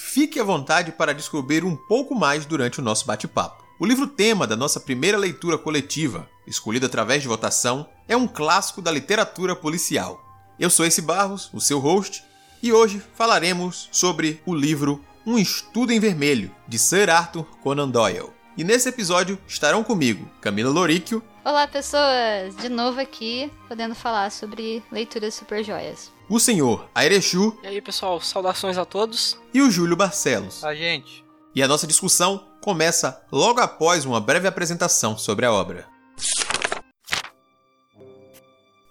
Fique à vontade para descobrir um pouco mais durante o nosso bate-papo. O livro-tema da nossa primeira leitura coletiva, escolhido através de votação, é um clássico da literatura policial. Eu sou esse Barros, o seu host, e hoje falaremos sobre o livro Um Estudo em Vermelho, de Sir Arthur Conan Doyle. E nesse episódio estarão comigo Camila Loríquio. Olá, pessoas! De novo aqui, podendo falar sobre leituras super joias o senhor Airechu. E aí, pessoal, saudações a todos. E o Júlio Barcelos. A gente. E a nossa discussão começa logo após uma breve apresentação sobre a obra.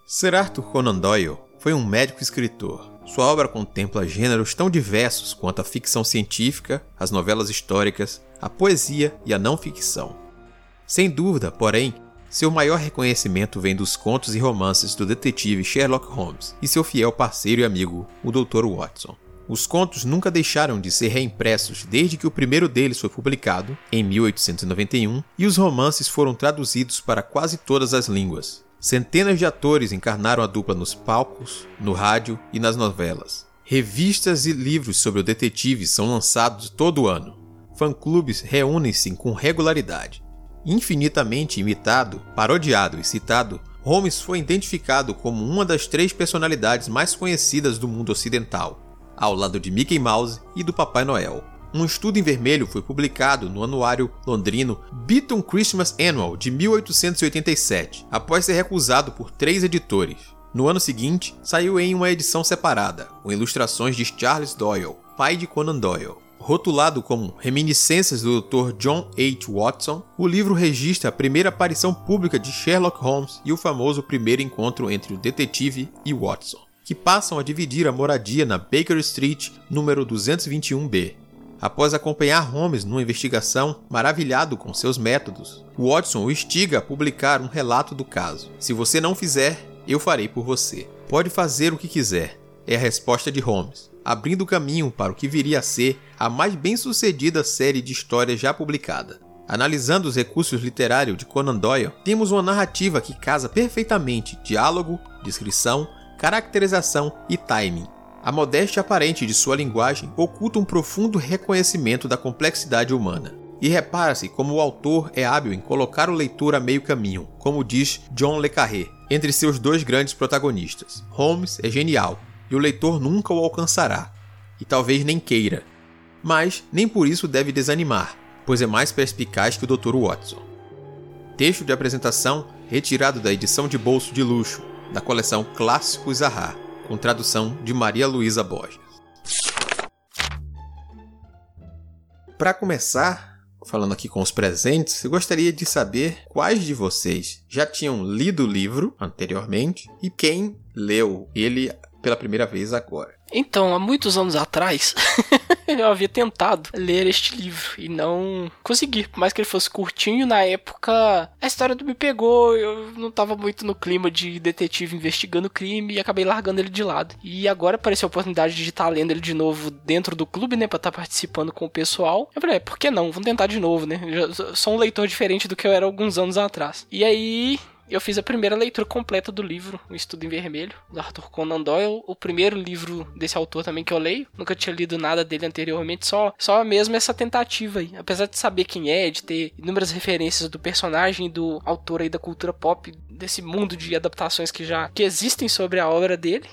Sir Arthur Conan Doyle foi um médico escritor. Sua obra contempla gêneros tão diversos quanto a ficção científica, as novelas históricas, a poesia e a não ficção. Sem dúvida, porém, seu maior reconhecimento vem dos contos e romances do detetive Sherlock Holmes e seu fiel parceiro e amigo, o Dr. Watson. Os contos nunca deixaram de ser reimpressos desde que o primeiro deles foi publicado, em 1891, e os romances foram traduzidos para quase todas as línguas. Centenas de atores encarnaram a dupla nos palcos, no rádio e nas novelas. Revistas e livros sobre o detetive são lançados todo ano. Fã-clubes reúnem-se com regularidade. Infinitamente imitado, parodiado e citado, Holmes foi identificado como uma das três personalidades mais conhecidas do mundo ocidental, ao lado de Mickey Mouse e do Papai Noel. Um estudo em vermelho foi publicado no anuário londrino Beaton Christmas Annual de 1887, após ser recusado por três editores. No ano seguinte, saiu em uma edição separada, com ilustrações de Charles Doyle, pai de Conan Doyle. Rotulado como Reminiscências do Dr. John H. Watson, o livro registra a primeira aparição pública de Sherlock Holmes e o famoso primeiro encontro entre o detetive e Watson, que passam a dividir a moradia na Baker Street, número 221B. Após acompanhar Holmes numa investigação, maravilhado com seus métodos, Watson o instiga a publicar um relato do caso. Se você não fizer, eu farei por você. Pode fazer o que quiser, é a resposta de Holmes abrindo caminho para o que viria a ser a mais bem-sucedida série de histórias já publicada. Analisando os recursos literários de Conan Doyle, temos uma narrativa que casa perfeitamente diálogo, descrição, caracterização e timing. A modéstia aparente de sua linguagem oculta um profundo reconhecimento da complexidade humana. E repara-se como o autor é hábil em colocar o leitor a meio caminho, como diz John le Carré, entre seus dois grandes protagonistas. Holmes é genial, e o leitor nunca o alcançará, e talvez nem queira. Mas nem por isso deve desanimar, pois é mais perspicaz que o Dr. Watson. Texto de apresentação retirado da edição de bolso de luxo da coleção Clássicos Zaha, com tradução de Maria Luísa Borges. Para começar, falando aqui com os presentes, eu gostaria de saber quais de vocês já tinham lido o livro anteriormente e quem leu ele pela primeira vez agora. Então, há muitos anos atrás, eu havia tentado ler este livro e não consegui. Por mais que ele fosse curtinho, na época a história me pegou, eu não estava muito no clima de detetive investigando crime e acabei largando ele de lado. E agora apareceu a oportunidade de estar lendo ele de novo dentro do clube, né, para estar participando com o pessoal. Eu falei, é, por que não? Vamos tentar de novo, né? Eu sou um leitor diferente do que eu era alguns anos atrás. E aí, eu fiz a primeira leitura completa do livro, O Estudo em Vermelho, do Arthur Conan Doyle, o primeiro livro desse autor também que eu leio. Nunca tinha lido nada dele anteriormente, só, só mesmo essa tentativa aí. Apesar de saber quem é, de ter inúmeras referências do personagem do autor aí da cultura pop, desse mundo de adaptações que já que existem sobre a obra dele,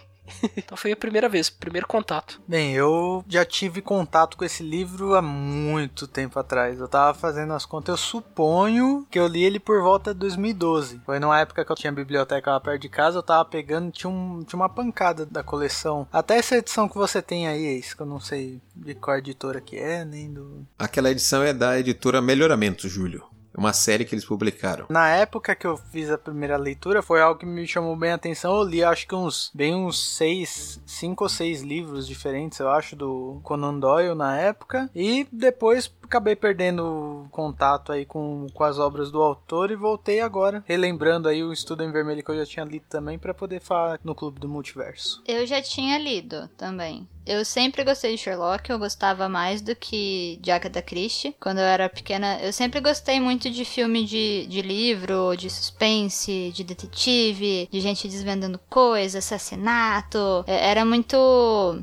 então foi a primeira vez, primeiro contato. Bem, eu já tive contato com esse livro há muito tempo atrás. Eu tava fazendo as contas, eu suponho que eu li ele por volta de 2012. Foi numa época que eu tinha biblioteca lá perto de casa, eu tava pegando, tinha, um, tinha uma pancada da coleção. Até essa edição que você tem aí, é isso que eu não sei de qual editora que é, nem do. Aquela edição é da editora Melhoramento, Júlio uma série que eles publicaram. Na época que eu fiz a primeira leitura, foi algo que me chamou bem a atenção. Eu li, acho que uns, bem uns seis, cinco ou seis livros diferentes, eu acho, do Conan Doyle na época. E depois, acabei perdendo contato aí com, com as obras do autor e voltei agora, relembrando aí o Estudo em Vermelho que eu já tinha lido também para poder falar no Clube do Multiverso. Eu já tinha lido também. Eu sempre gostei de Sherlock, eu gostava mais do que de Agatha Christie. Quando eu era pequena, eu sempre gostei muito de filme de, de livro, de suspense, de detetive, de gente desvendando coisas, assassinato. É, era muito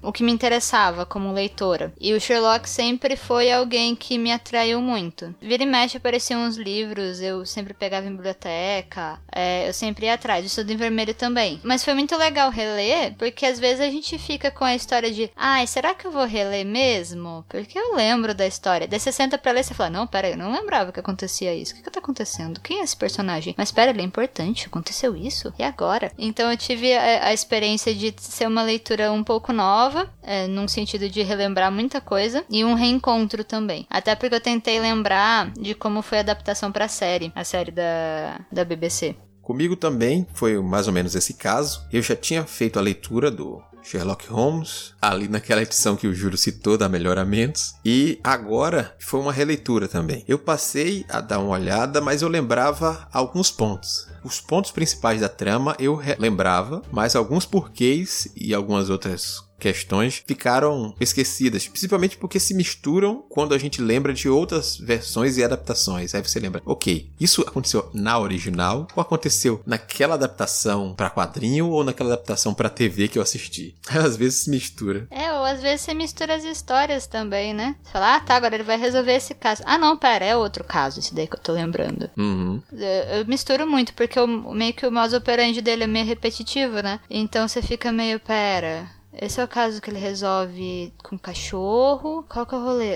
o que me interessava como leitora. E o Sherlock sempre foi alguém que me atraiu muito. Vira e mexe apareciam uns livros, eu sempre pegava em biblioteca, é, eu sempre ia atrás. Estudo em vermelho também. Mas foi muito legal reler, porque às vezes a gente fica com a história de Ai, será que eu vou reler mesmo? Porque eu lembro da história. Daí você senta pra ler e você fala, não, pera, eu não lembrava que acontecia isso. O que que tá acontecendo? Quem é esse personagem? Mas pera, ele é importante, aconteceu isso? E agora? Então eu tive a, a experiência de ser uma leitura um pouco nova, é, num sentido de relembrar muita coisa, e um reencontro também. Até porque eu tentei lembrar de como foi a adaptação pra série, a série da, da BBC. Comigo também foi mais ou menos esse caso. Eu já tinha feito a leitura do Sherlock Holmes, ali naquela edição que o Júlio citou da Melhoramentos, e agora foi uma releitura também. Eu passei a dar uma olhada, mas eu lembrava alguns pontos. Os pontos principais da trama eu lembrava, mas alguns porquês e algumas outras questões ficaram esquecidas, principalmente porque se misturam quando a gente lembra de outras versões e adaptações. Aí você lembra, ok, isso aconteceu na original ou aconteceu naquela adaptação para quadrinho ou naquela adaptação para TV que eu assisti. Às vezes se mistura. É, ou às vezes você mistura as histórias também, né? Você fala, ah, tá, agora ele vai resolver esse caso. Ah, não, pera, é outro caso esse daí que eu tô lembrando. Uhum. Eu, eu misturo muito, porque eu, meio que o mouse operandi dele é meio repetitivo, né? Então você fica meio, pera, esse é o caso que ele resolve com cachorro. Qual que é o rolê?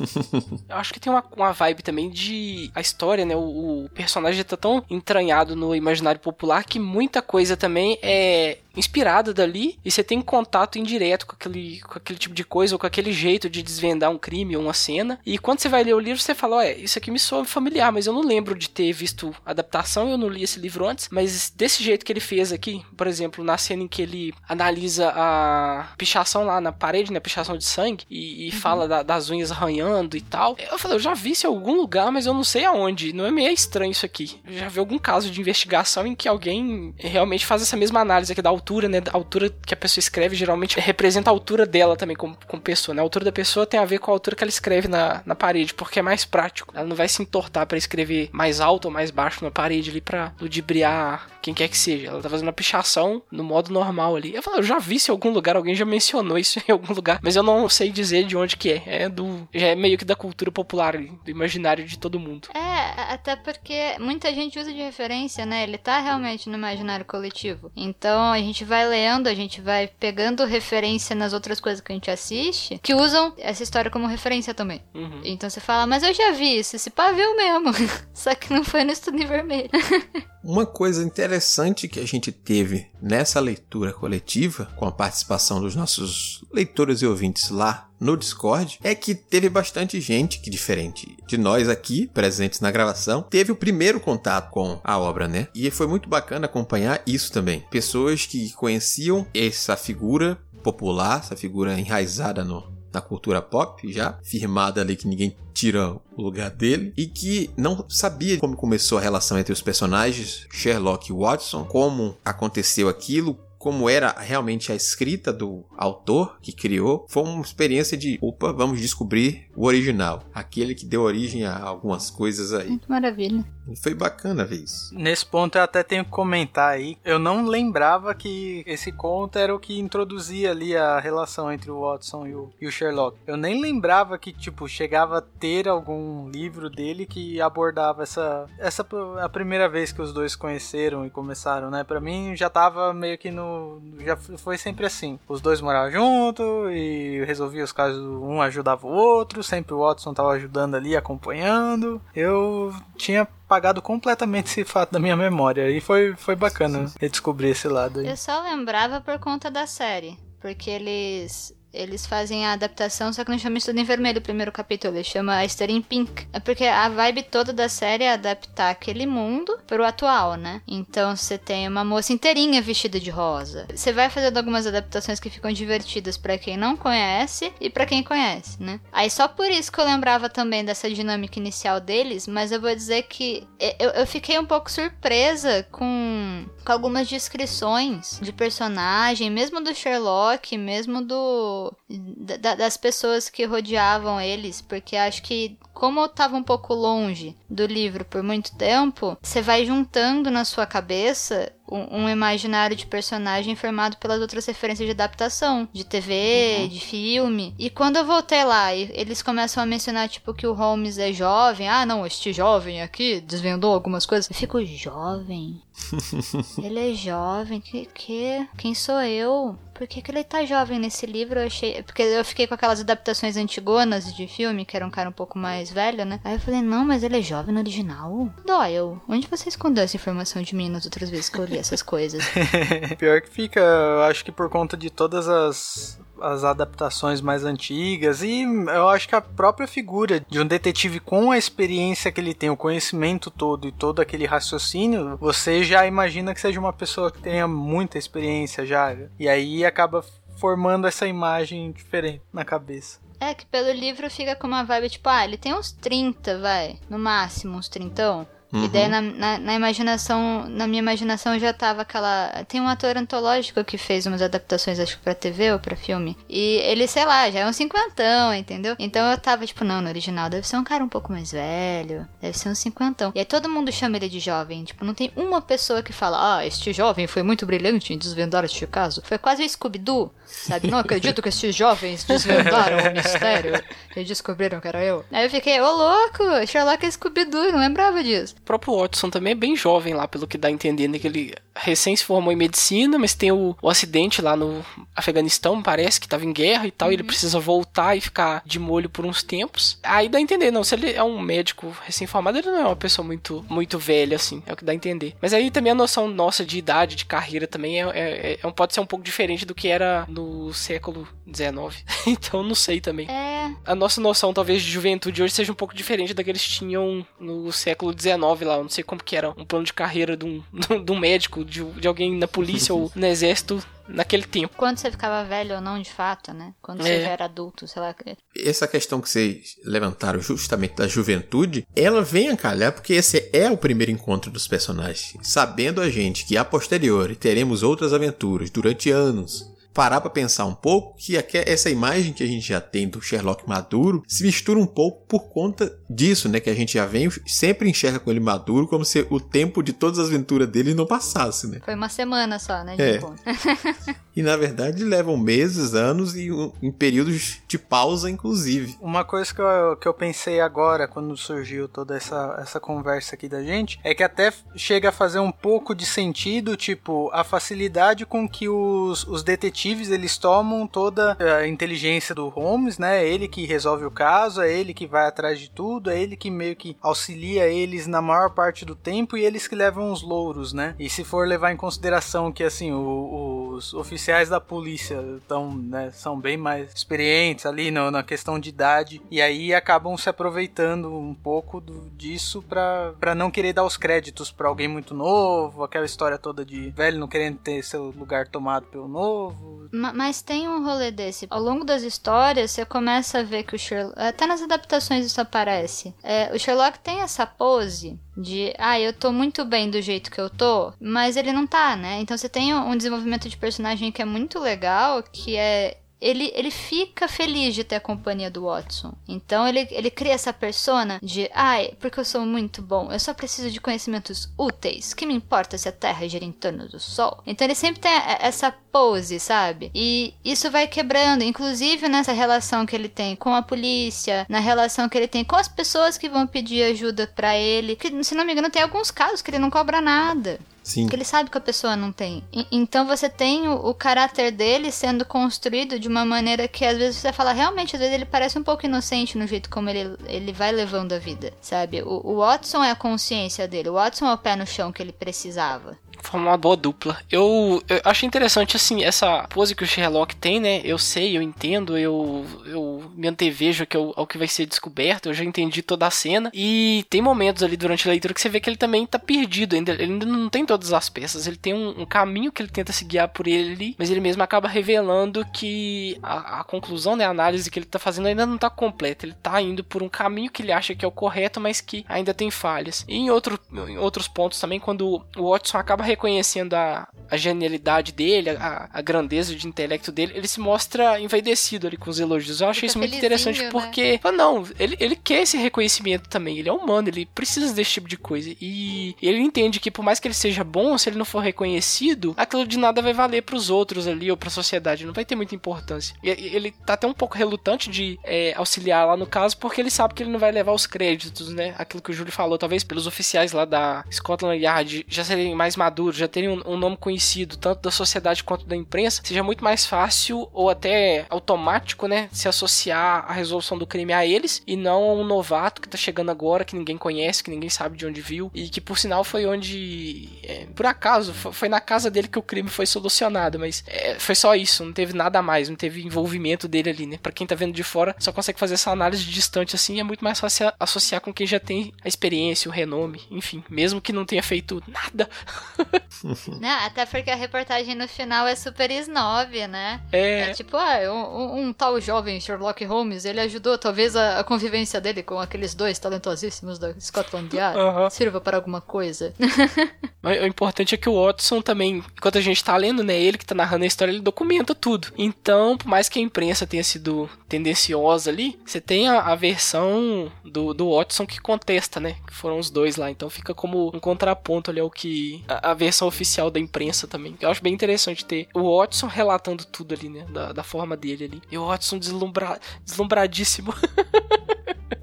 Eu acho que tem uma, uma vibe também de. A história, né? O, o personagem tá tão entranhado no imaginário popular que muita coisa também é inspirada dali e você tem contato indireto com aquele, com aquele tipo de coisa ou com aquele jeito de desvendar um crime ou uma cena. E quando você vai ler o livro, você fala: Olha, isso aqui me soa familiar, mas eu não lembro de ter visto adaptação, eu não li esse livro antes. Mas desse jeito que ele fez aqui, por exemplo, na cena em que ele analisa a pichação lá na parede, né? Pichação de sangue, e, e uhum. fala da, das unhas arranhando e tal. Eu falei: Eu já vi isso em algum lugar, mas eu não sei aonde. Não é meio estranho isso aqui. Eu já vi algum caso de investigação em que alguém realmente faz essa mesma análise aqui da altura, né? A altura que a pessoa escreve geralmente representa a altura dela também como, como pessoa, né? A altura da pessoa tem a ver com a altura que ela escreve na, na parede, porque é mais prático. Ela não vai se entortar para escrever mais alto ou mais baixo na parede ali pra ludibriar quem quer que seja. Ela tá fazendo uma pichação no modo normal ali. Eu falo, eu já vi isso em algum lugar, alguém já mencionou isso em algum lugar, mas eu não sei dizer de onde que é. É do. Já é meio que da cultura popular, do imaginário de todo mundo. É, até porque muita gente usa de referência, né? Ele tá realmente no imaginário coletivo. Então a gente vai lendo, a gente vai pegando referência nas outras coisas que a gente assiste, que usam essa história como referência também. Uhum. Então você fala, mas eu já vi isso, esse pavio mesmo. Só que não foi no estudo em vermelho. Uma coisa interessante que a gente teve nessa leitura coletiva, com a participação dos nossos leitores e ouvintes lá no Discord, é que teve bastante gente que, diferente de nós aqui, presentes na gravação, teve o primeiro contato com a obra, né? E foi muito bacana acompanhar isso também. Pessoas que conheciam essa figura popular, essa figura enraizada no, na cultura pop, já firmada ali que ninguém tira o lugar dele, e que não sabia como começou a relação entre os personagens Sherlock e Watson, como aconteceu aquilo, como era realmente a escrita do autor que criou, foi uma experiência de, opa, vamos descobrir o original, aquele que deu origem a algumas coisas aí. Muito maravilha. Foi bacana ver isso. Nesse ponto eu até tenho que comentar aí, eu não lembrava que esse conto era o que introduzia ali a relação entre o Watson e o, e o Sherlock. Eu nem lembrava que, tipo, chegava a ter algum livro dele que abordava essa, essa a primeira vez que os dois conheceram e começaram, né? Para mim já tava meio que no já foi sempre assim. Os dois moravam junto e resolvia os casos, um ajudava o outro, sempre o Watson tava ajudando ali, acompanhando. Eu tinha apagado completamente esse fato da minha memória e foi, foi bacana descobrir esse lado aí. Eu só lembrava por conta da série, porque eles eles fazem a adaptação, só que não chama Estudo em Vermelho o primeiro capítulo, ele chama A História em Pink. É porque a vibe toda da série é adaptar aquele mundo pro atual, né? Então você tem uma moça inteirinha vestida de rosa. Você vai fazendo algumas adaptações que ficam divertidas para quem não conhece e para quem conhece, né? Aí só por isso que eu lembrava também dessa dinâmica inicial deles, mas eu vou dizer que eu, eu fiquei um pouco surpresa com, com algumas descrições de personagem, mesmo do Sherlock, mesmo do da, das pessoas que rodeavam eles, porque acho que como eu tava um pouco longe do livro por muito tempo, você vai juntando na sua cabeça um, um, imaginário de personagem formado pelas outras referências de adaptação, de TV, uhum. de filme. E quando eu voltei lá e eles começam a mencionar, tipo, que o Holmes é jovem, ah, não, este jovem aqui desvendou algumas coisas. Eu fico, jovem? ele é jovem, que, que? Quem sou eu? Por que, que ele tá jovem nesse livro? Eu achei. Porque eu fiquei com aquelas adaptações antigonas de filme, que era um cara um pouco mais velho, né? Aí eu falei, não, mas ele é jovem no original. Doyle, onde você escondeu essa informação de mim nas outras vezes que eu li essas coisas? Pior que fica, eu acho que por conta de todas as as adaptações mais antigas e eu acho que a própria figura de um detetive com a experiência que ele tem, o conhecimento todo e todo aquele raciocínio, você já imagina que seja uma pessoa que tenha muita experiência já. E aí acaba formando essa imagem diferente na cabeça. É que pelo livro fica com uma vibe tipo, ah, ele tem uns 30, vai, no máximo uns 30. Uhum. E daí na, na, na, imaginação, na minha imaginação já tava aquela. Tem um ator antológico que fez umas adaptações, acho que pra TV ou pra filme. E ele, sei lá, já é um cinquentão, entendeu? Então eu tava tipo, não, no original deve ser um cara um pouco mais velho, deve ser um cinquentão. E aí todo mundo chama ele de jovem. Tipo, não tem uma pessoa que fala, ah, este jovem foi muito brilhante em desvendar este caso. Foi quase o Scooby-Doo, sabe? Não acredito que estes jovens desvendaram o mistério e descobriram que era eu. Aí eu fiquei, ô louco, Sherlock é Scooby-Doo, não lembrava disso. O próprio Watson também é bem jovem lá, pelo que dá a entender, né? Que ele recém se formou em medicina, mas tem o, o acidente lá no Afeganistão, parece que tava em guerra e tal, uhum. e ele uhum. precisa voltar e ficar de molho por uns tempos. Aí dá a entender, não, se ele é um médico recém-formado, ele não é uma pessoa muito, muito velha, assim, é o que dá a entender. Mas aí também a noção nossa de idade, de carreira também é, é, é pode ser um pouco diferente do que era no século XIX. então não sei também. É. A nossa noção, talvez, de juventude hoje seja um pouco diferente da que eles tinham no século XIX lá. Eu não sei como que era um plano de carreira de um, de um médico, de, de alguém na polícia ou no exército naquele tempo. Quando você ficava velho ou não, de fato, né? Quando é. você já era adulto, sei lá. Essa questão que vocês levantaram justamente da juventude, ela vem a calhar porque esse é o primeiro encontro dos personagens. Sabendo a gente que a posteriori teremos outras aventuras durante anos parar para pensar um pouco que essa imagem que a gente já tem do Sherlock maduro se mistura um pouco por conta disso, né? Que a gente já vem, sempre enxerga com ele maduro como se o tempo de todas as aventuras dele não passasse, né? Foi uma semana só, né? é. e na verdade levam meses, anos e em períodos de pausa, inclusive. Uma coisa que eu, que eu pensei agora, quando surgiu toda essa, essa conversa aqui da gente, é que até chega a fazer um pouco de sentido, tipo, a facilidade com que os, os detetives detetives eles tomam toda a inteligência do Holmes, né? É ele que resolve o caso, é ele que vai atrás de tudo, é ele que meio que auxilia eles na maior parte do tempo e eles que levam os louros, né? E se for levar em consideração que assim o, os oficiais da polícia tão, né, são bem mais experientes ali no, na questão de idade e aí acabam se aproveitando um pouco do, disso para não querer dar os créditos para alguém muito novo, aquela história toda de velho não querendo ter seu lugar tomado pelo novo mas tem um rolê desse. Ao longo das histórias, você começa a ver que o Sherlock. Até nas adaptações isso aparece. É, o Sherlock tem essa pose de ah, eu tô muito bem do jeito que eu tô, mas ele não tá, né? Então você tem um desenvolvimento de personagem que é muito legal, que é ele, ele fica feliz de ter a companhia do Watson. Então ele, ele cria essa persona de, ai, porque eu sou muito bom, eu só preciso de conhecimentos úteis. Que me importa se a Terra gira em torno do Sol? Então ele sempre tem essa pose, sabe? E isso vai quebrando, inclusive nessa relação que ele tem com a polícia, na relação que ele tem com as pessoas que vão pedir ajuda para ele. Que, se não me engano, tem alguns casos que ele não cobra nada. Sim. Porque ele sabe que a pessoa não tem. E, então você tem o, o, caráter dele sendo construído de uma maneira que às vezes você fala, realmente, às vezes ele parece um pouco inocente no jeito como ele, ele vai levando a vida, sabe? O, o Watson é a consciência dele, o Watson é o pé no chão que ele precisava. Formam uma boa dupla. Eu, eu achei interessante, assim, essa pose que o Sherlock tem, né? Eu sei, eu entendo, eu, eu me antevejo que ao, ao que vai ser descoberto, eu já entendi toda a cena. E tem momentos ali durante a leitura que você vê que ele também tá perdido ainda. Ele ainda não tem todas as peças. Ele tem um, um caminho que ele tenta se guiar por ele, mas ele mesmo acaba revelando que a, a conclusão, né, a análise que ele tá fazendo ainda não tá completa. Ele tá indo por um caminho que ele acha que é o correto, mas que ainda tem falhas. E em, outro, em outros pontos também, quando o Watson acaba reconhecendo a, a genialidade dele, a, a grandeza de intelecto dele, ele se mostra envaidecido ali com os elogios. Eu achei isso muito interessante né? porque, não, ele, ele quer esse reconhecimento também. Ele é humano, ele precisa desse tipo de coisa. E ele entende que por mais que ele seja bom, se ele não for reconhecido, aquilo de nada vai valer para os outros ali ou para a sociedade, não vai ter muita importância. E ele tá até um pouco relutante de é, auxiliar lá no caso, porque ele sabe que ele não vai levar os créditos, né? Aquilo que o Júlio falou, talvez pelos oficiais lá da Scotland Yard já serem mais maduros, já terem um, um nome conhecido, tanto da sociedade quanto da imprensa, seja muito mais fácil ou até automático, né? Se associar a resolução do crime a eles e não a um novato que tá chegando agora, que ninguém conhece, que ninguém sabe de onde viu e que por sinal foi onde, é, por acaso, foi na casa dele que o crime foi solucionado, mas é, foi só isso, não teve nada mais, não teve envolvimento dele ali, né? Pra quem tá vendo de fora, só consegue fazer essa análise distante assim, é muito mais fácil associar com quem já tem a experiência, o renome, enfim, mesmo que não tenha feito nada. não, até porque a reportagem no final é super snob, né? É. é tipo, ah, um, um, tal jovem Sherlock Holmes, ele ajudou talvez a, a, convivência dele com aqueles dois talentosíssimos da Scotland Yard. Uhum. Sirva para alguma coisa. Mas o importante é que o Watson também, enquanto a gente tá lendo, né, ele que tá narrando a história, ele documenta tudo. Então, por mais que a imprensa tenha sido tendenciosa ali, você tem a, a versão do, do Watson que contesta, né? Que foram os dois lá. Então fica como um contraponto ali ao que. A, a versão oficial da imprensa também. Eu acho bem interessante ter o Watson relatando tudo ali, né? Da, da forma dele ali. E o Watson deslumbra, deslumbradíssimo.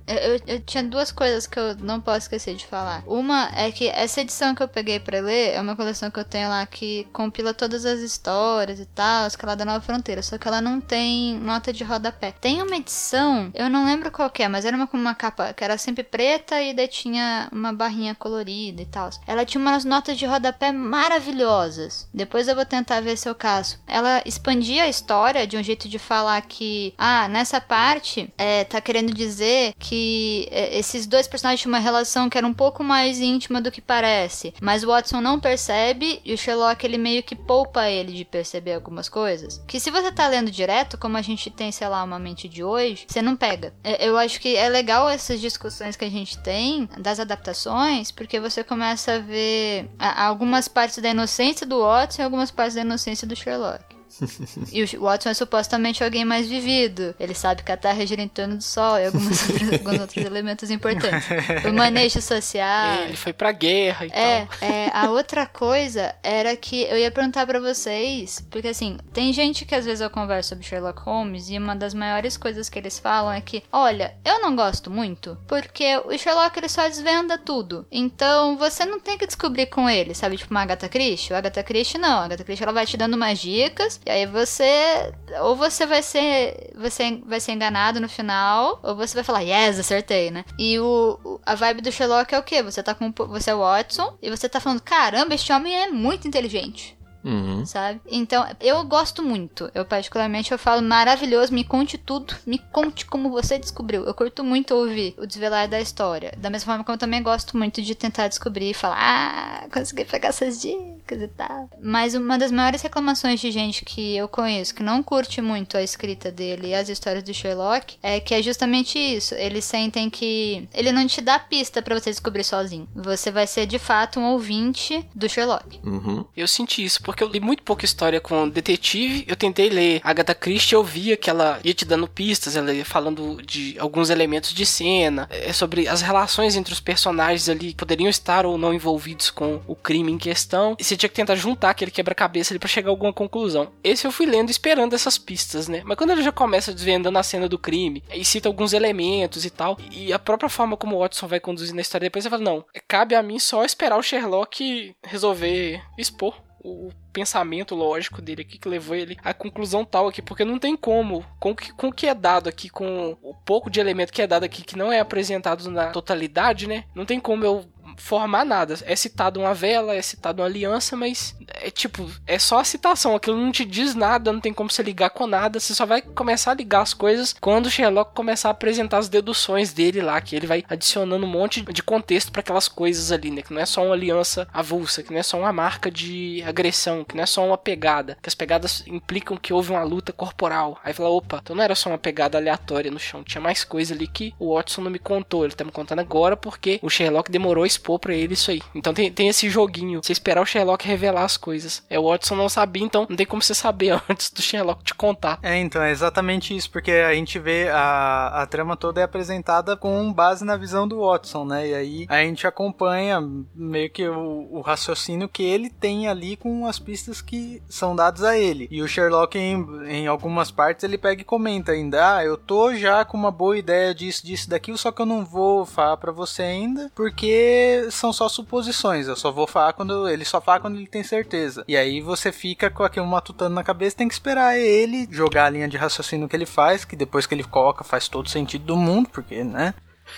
Eu, eu, tinha duas coisas que eu não posso esquecer de falar. Uma é que essa edição que eu peguei para ler é uma coleção que eu tenho lá que compila todas as histórias e tal, que ela da Nova Fronteira, só que ela não tem nota de rodapé. Tem uma edição, eu não lembro qual é, mas era uma com uma capa que era sempre preta e daí tinha uma barrinha colorida e tal. Ela tinha umas notas de rodapé maravilhosas. Depois eu vou tentar ver se eu caso. Ela expandia a história de um jeito de falar que, ah, nessa parte é, tá querendo dizer que é, esses dois personagens tinham uma relação que era um pouco mais íntima do que parece. Mas o Watson não percebe e o Sherlock ele meio que poupa ele de perceber algumas coisas. Que se você tá lendo direto, como a gente tem, sei lá, uma mente de hoje, você não pega. É, eu acho que é legal essas discussões que a gente tem das adaptações, porque você começa a ver algumas partes da inocência do Watson e algumas partes da inocência do Sherlock. e o Watson é supostamente alguém mais vivido. Ele sabe que a Terra gira em torno do Sol e alguns outros, alguns outros elementos importantes. O manejo social. Ele foi pra guerra e é, tal. É, a outra coisa era que eu ia perguntar para vocês, porque assim, tem gente que às vezes eu converso sobre Sherlock Holmes e uma das maiores coisas que eles falam é que, olha, eu não gosto muito, porque o Sherlock ele só desvenda tudo. Então você não tem que descobrir com ele, sabe? Tipo uma Agatha Christie. O Agatha Christie não. A Agatha Christie ela vai te dando umas dicas e aí você. Ou você vai ser. Você vai ser enganado no final, ou você vai falar, yes, acertei, né? E o, a vibe do Sherlock é o quê? Você tá com. Você é o Watson e você tá falando, caramba, este homem é muito inteligente. Uhum. Sabe? Então, eu gosto muito. Eu, particularmente, eu falo maravilhoso, me conte tudo, me conte como você descobriu. Eu curto muito ouvir o desvelar da história. Da mesma forma que eu também gosto muito de tentar descobrir e falar, ah, consegui pegar essas dicas e tal. Mas uma das maiores reclamações de gente que eu conheço que não curte muito a escrita dele e as histórias do Sherlock é que é justamente isso. Eles sentem que ele não te dá pista para você descobrir sozinho. Você vai ser de fato um ouvinte do Sherlock. Uhum. Eu senti isso porque eu li muito pouca história com detetive. Eu tentei ler Agatha Christie, eu via que ela ia te dando pistas, ela ia falando de alguns elementos de cena, é sobre as relações entre os personagens ali poderiam estar ou não envolvidos com o crime em questão. E você tinha que tentar juntar aquele quebra-cabeça ali para chegar a alguma conclusão. Esse eu fui lendo esperando essas pistas, né? Mas quando ele já começa desvendando a cena do crime e cita alguns elementos e tal, e a própria forma como o Watson vai conduzindo a história depois você fala, não, cabe a mim só esperar o Sherlock resolver expor o pensamento lógico dele aqui que levou ele à conclusão tal aqui, porque não tem como, com que, com que é dado aqui, com o pouco de elemento que é dado aqui, que não é apresentado na totalidade, né? Não tem como eu formar nada. É citado uma vela, é citado uma aliança, mas é tipo, é só a citação. Aquilo não te diz nada, não tem como você ligar com nada. Você só vai começar a ligar as coisas quando o Sherlock começar a apresentar as deduções dele lá, que ele vai adicionando um monte de contexto para aquelas coisas ali, né? Que não é só uma aliança avulsa, que não é só uma marca de agressão, que não é só uma pegada, que as pegadas implicam que houve uma luta corporal. Aí fala, opa, então não era só uma pegada aleatória no chão, tinha mais coisa ali que o Watson não me contou. Ele tá me contando agora porque o Sherlock demorou a expor pra ele isso aí. Então tem, tem esse joguinho, você esperar o Sherlock revelar as coisas. É, o Watson não sabia, então não tem como você saber antes do Sherlock te contar. É, então, é exatamente isso, porque a gente vê a, a trama toda é apresentada com base na visão do Watson, né? E aí a gente acompanha meio que o, o raciocínio que ele tem ali com as pistas que são dadas a ele. E o Sherlock, em, em algumas partes, ele pega e comenta ainda: Ah, eu tô já com uma boa ideia disso, disso, daquilo, só que eu não vou falar para você ainda, porque são só suposições. Eu só vou falar quando. Ele só fala quando ele tem certeza. E aí você fica com aquele matutando na cabeça, tem que esperar ele jogar a linha de raciocínio que ele faz, que depois que ele coloca faz todo sentido do mundo, porque, né?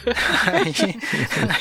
aí,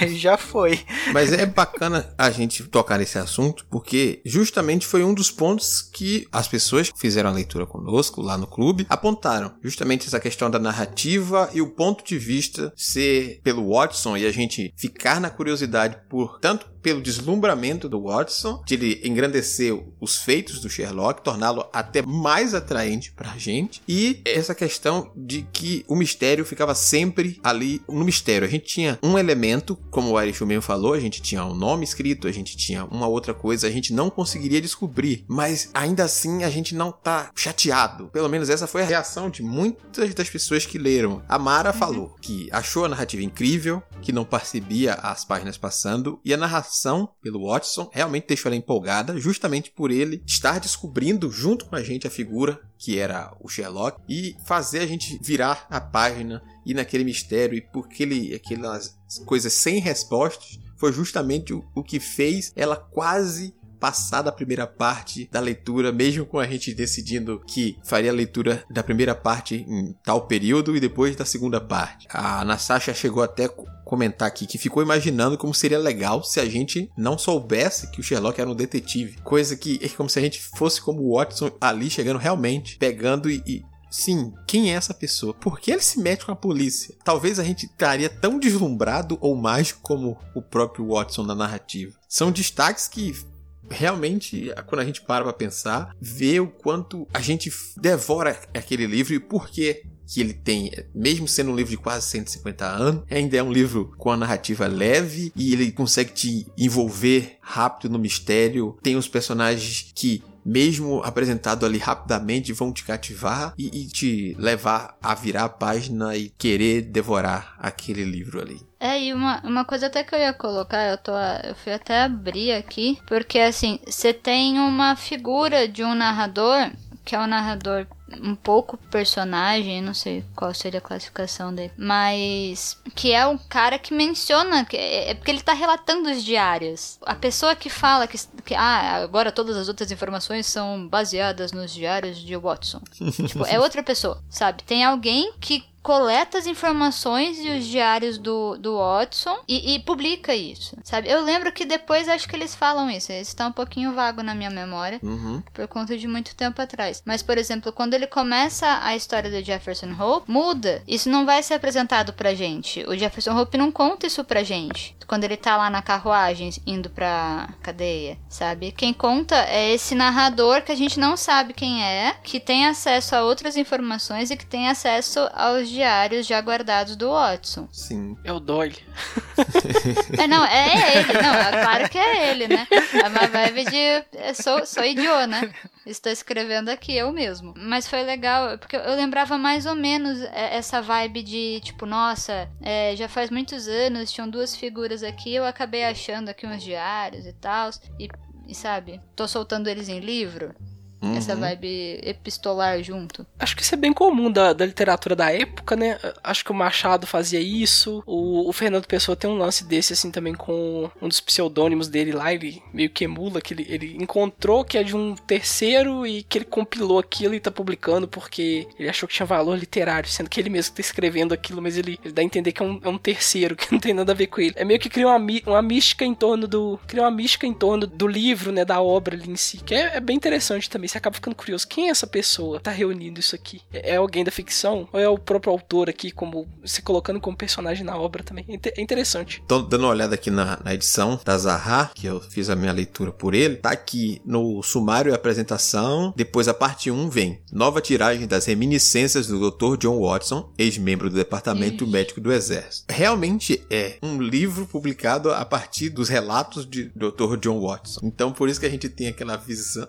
aí, já foi. Mas é bacana a gente tocar nesse assunto, porque justamente foi um dos pontos que as pessoas que fizeram a leitura conosco lá no clube apontaram. Justamente essa questão da narrativa e o ponto de vista ser pelo Watson e a gente ficar na curiosidade por tanto pelo deslumbramento do Watson, de ele engrandecer os feitos do Sherlock, torná-lo até mais atraente pra gente, e essa questão de que o mistério ficava sempre ali no mistério. A gente tinha um elemento, como o Erich mesmo falou, a gente tinha um nome escrito, a gente tinha uma outra coisa, a gente não conseguiria descobrir, mas ainda assim a gente não tá chateado. Pelo menos essa foi a reação de muitas das pessoas que leram. A Mara uhum. falou que achou a narrativa incrível, que não percebia as páginas passando, e a narração atração pelo Watson realmente deixou ela empolgada, justamente por ele estar descobrindo junto com a gente a figura que era o Sherlock e fazer a gente virar a página e naquele mistério e por aquele, aquelas coisas sem respostas foi justamente o, o que fez ela quase passar da primeira parte da leitura, mesmo com a gente decidindo que faria a leitura da primeira parte em tal período e depois da segunda parte. A Natasha chegou até comentar aqui que ficou imaginando como seria legal se a gente não soubesse que o Sherlock era um detetive. Coisa que é como se a gente fosse como o Watson ali chegando realmente, pegando e, e Sim, quem é essa pessoa? Por que ele se mete com a polícia? Talvez a gente estaria tão deslumbrado ou mágico como o próprio Watson na narrativa. São destaques que realmente, quando a gente para pra pensar, vê o quanto a gente devora aquele livro e por que que ele tem, mesmo sendo um livro de quase 150 anos, ainda é um livro com a narrativa leve e ele consegue te envolver rápido no mistério. Tem os personagens que mesmo apresentado ali rapidamente, vão te cativar e, e, te levar a virar a página e querer devorar aquele livro ali. É, e uma, uma coisa até que eu ia colocar, eu, tô, eu fui até abrir aqui, porque assim, você tem uma figura de um narrador, que é o narrador um pouco personagem, não sei qual seria a classificação dele, mas que é um cara que menciona, que é, é porque ele tá relatando os diários. A pessoa que fala que, que ah, agora todas as outras informações são baseadas nos diários de Watson. tipo, é outra pessoa, sabe? Tem alguém que coleta as informações e os diários do, do Watson e, e, publica isso, sabe? Eu lembro que depois acho que eles falam isso, isso tá um pouquinho vago na minha memória, uhum. por conta de muito tempo atrás. Mas, por exemplo, quando ele começa a história do Jefferson Hope, muda. Isso não vai ser apresentado pra gente. O Jefferson Hope não conta isso pra gente. Quando ele tá lá na carruagem indo pra cadeia, sabe? Quem conta é esse narrador que a gente não sabe quem é, que tem acesso a outras informações e que tem acesso aos diários já guardados do Watson. Sim. É o Doyle. é, não, é ele. Não, é claro que é ele, né? É uma vibe de. Sou, sou idiota, né? Estou escrevendo aqui eu mesmo. Mas foi legal, porque eu lembrava mais ou menos é, essa vibe de, tipo, nossa, é, já faz muitos anos, tinham duas figuras aqui, eu acabei achando aqui uns diários e tal. E, e sabe, tô soltando eles em livro uhum. essa vibe epistolar junto. Acho que isso é bem comum da, da literatura da época, né? Acho que o Machado fazia isso, o, o Fernando Pessoa tem um lance desse, assim, também com um dos pseudônimos dele lá, ele meio que emula, que ele, ele encontrou que é de um terceiro e que ele compilou aquilo e tá publicando porque ele achou que tinha valor literário, sendo que ele mesmo tá escrevendo aquilo, mas ele, ele dá a entender que é um, é um terceiro, que não tem nada a ver com ele. É meio que cria uma, uma mística em torno do. Cria uma mística em torno do livro, né? Da obra ali em si. Que é, é bem interessante também. Você acaba ficando curioso. Quem é essa pessoa? Tá reunindo isso aqui? É, é alguém da ficção? Ou é o próprio autor aqui, como se colocando como personagem na obra também? É, é interessante. Tô dando uma olhada aqui na, na edição da Zaha, que eu fiz a minha leitura por ele. Tá aqui no sumário e apresentação. Depois a parte 1 vem. Nova tiragem das reminiscências do Dr. John Watson, ex-membro do Departamento Ixi. Médico do Exército. Realmente é um livro publicado a partir dos relatos de Dr. John Watson. Então, por isso que a gente tem aquela visão.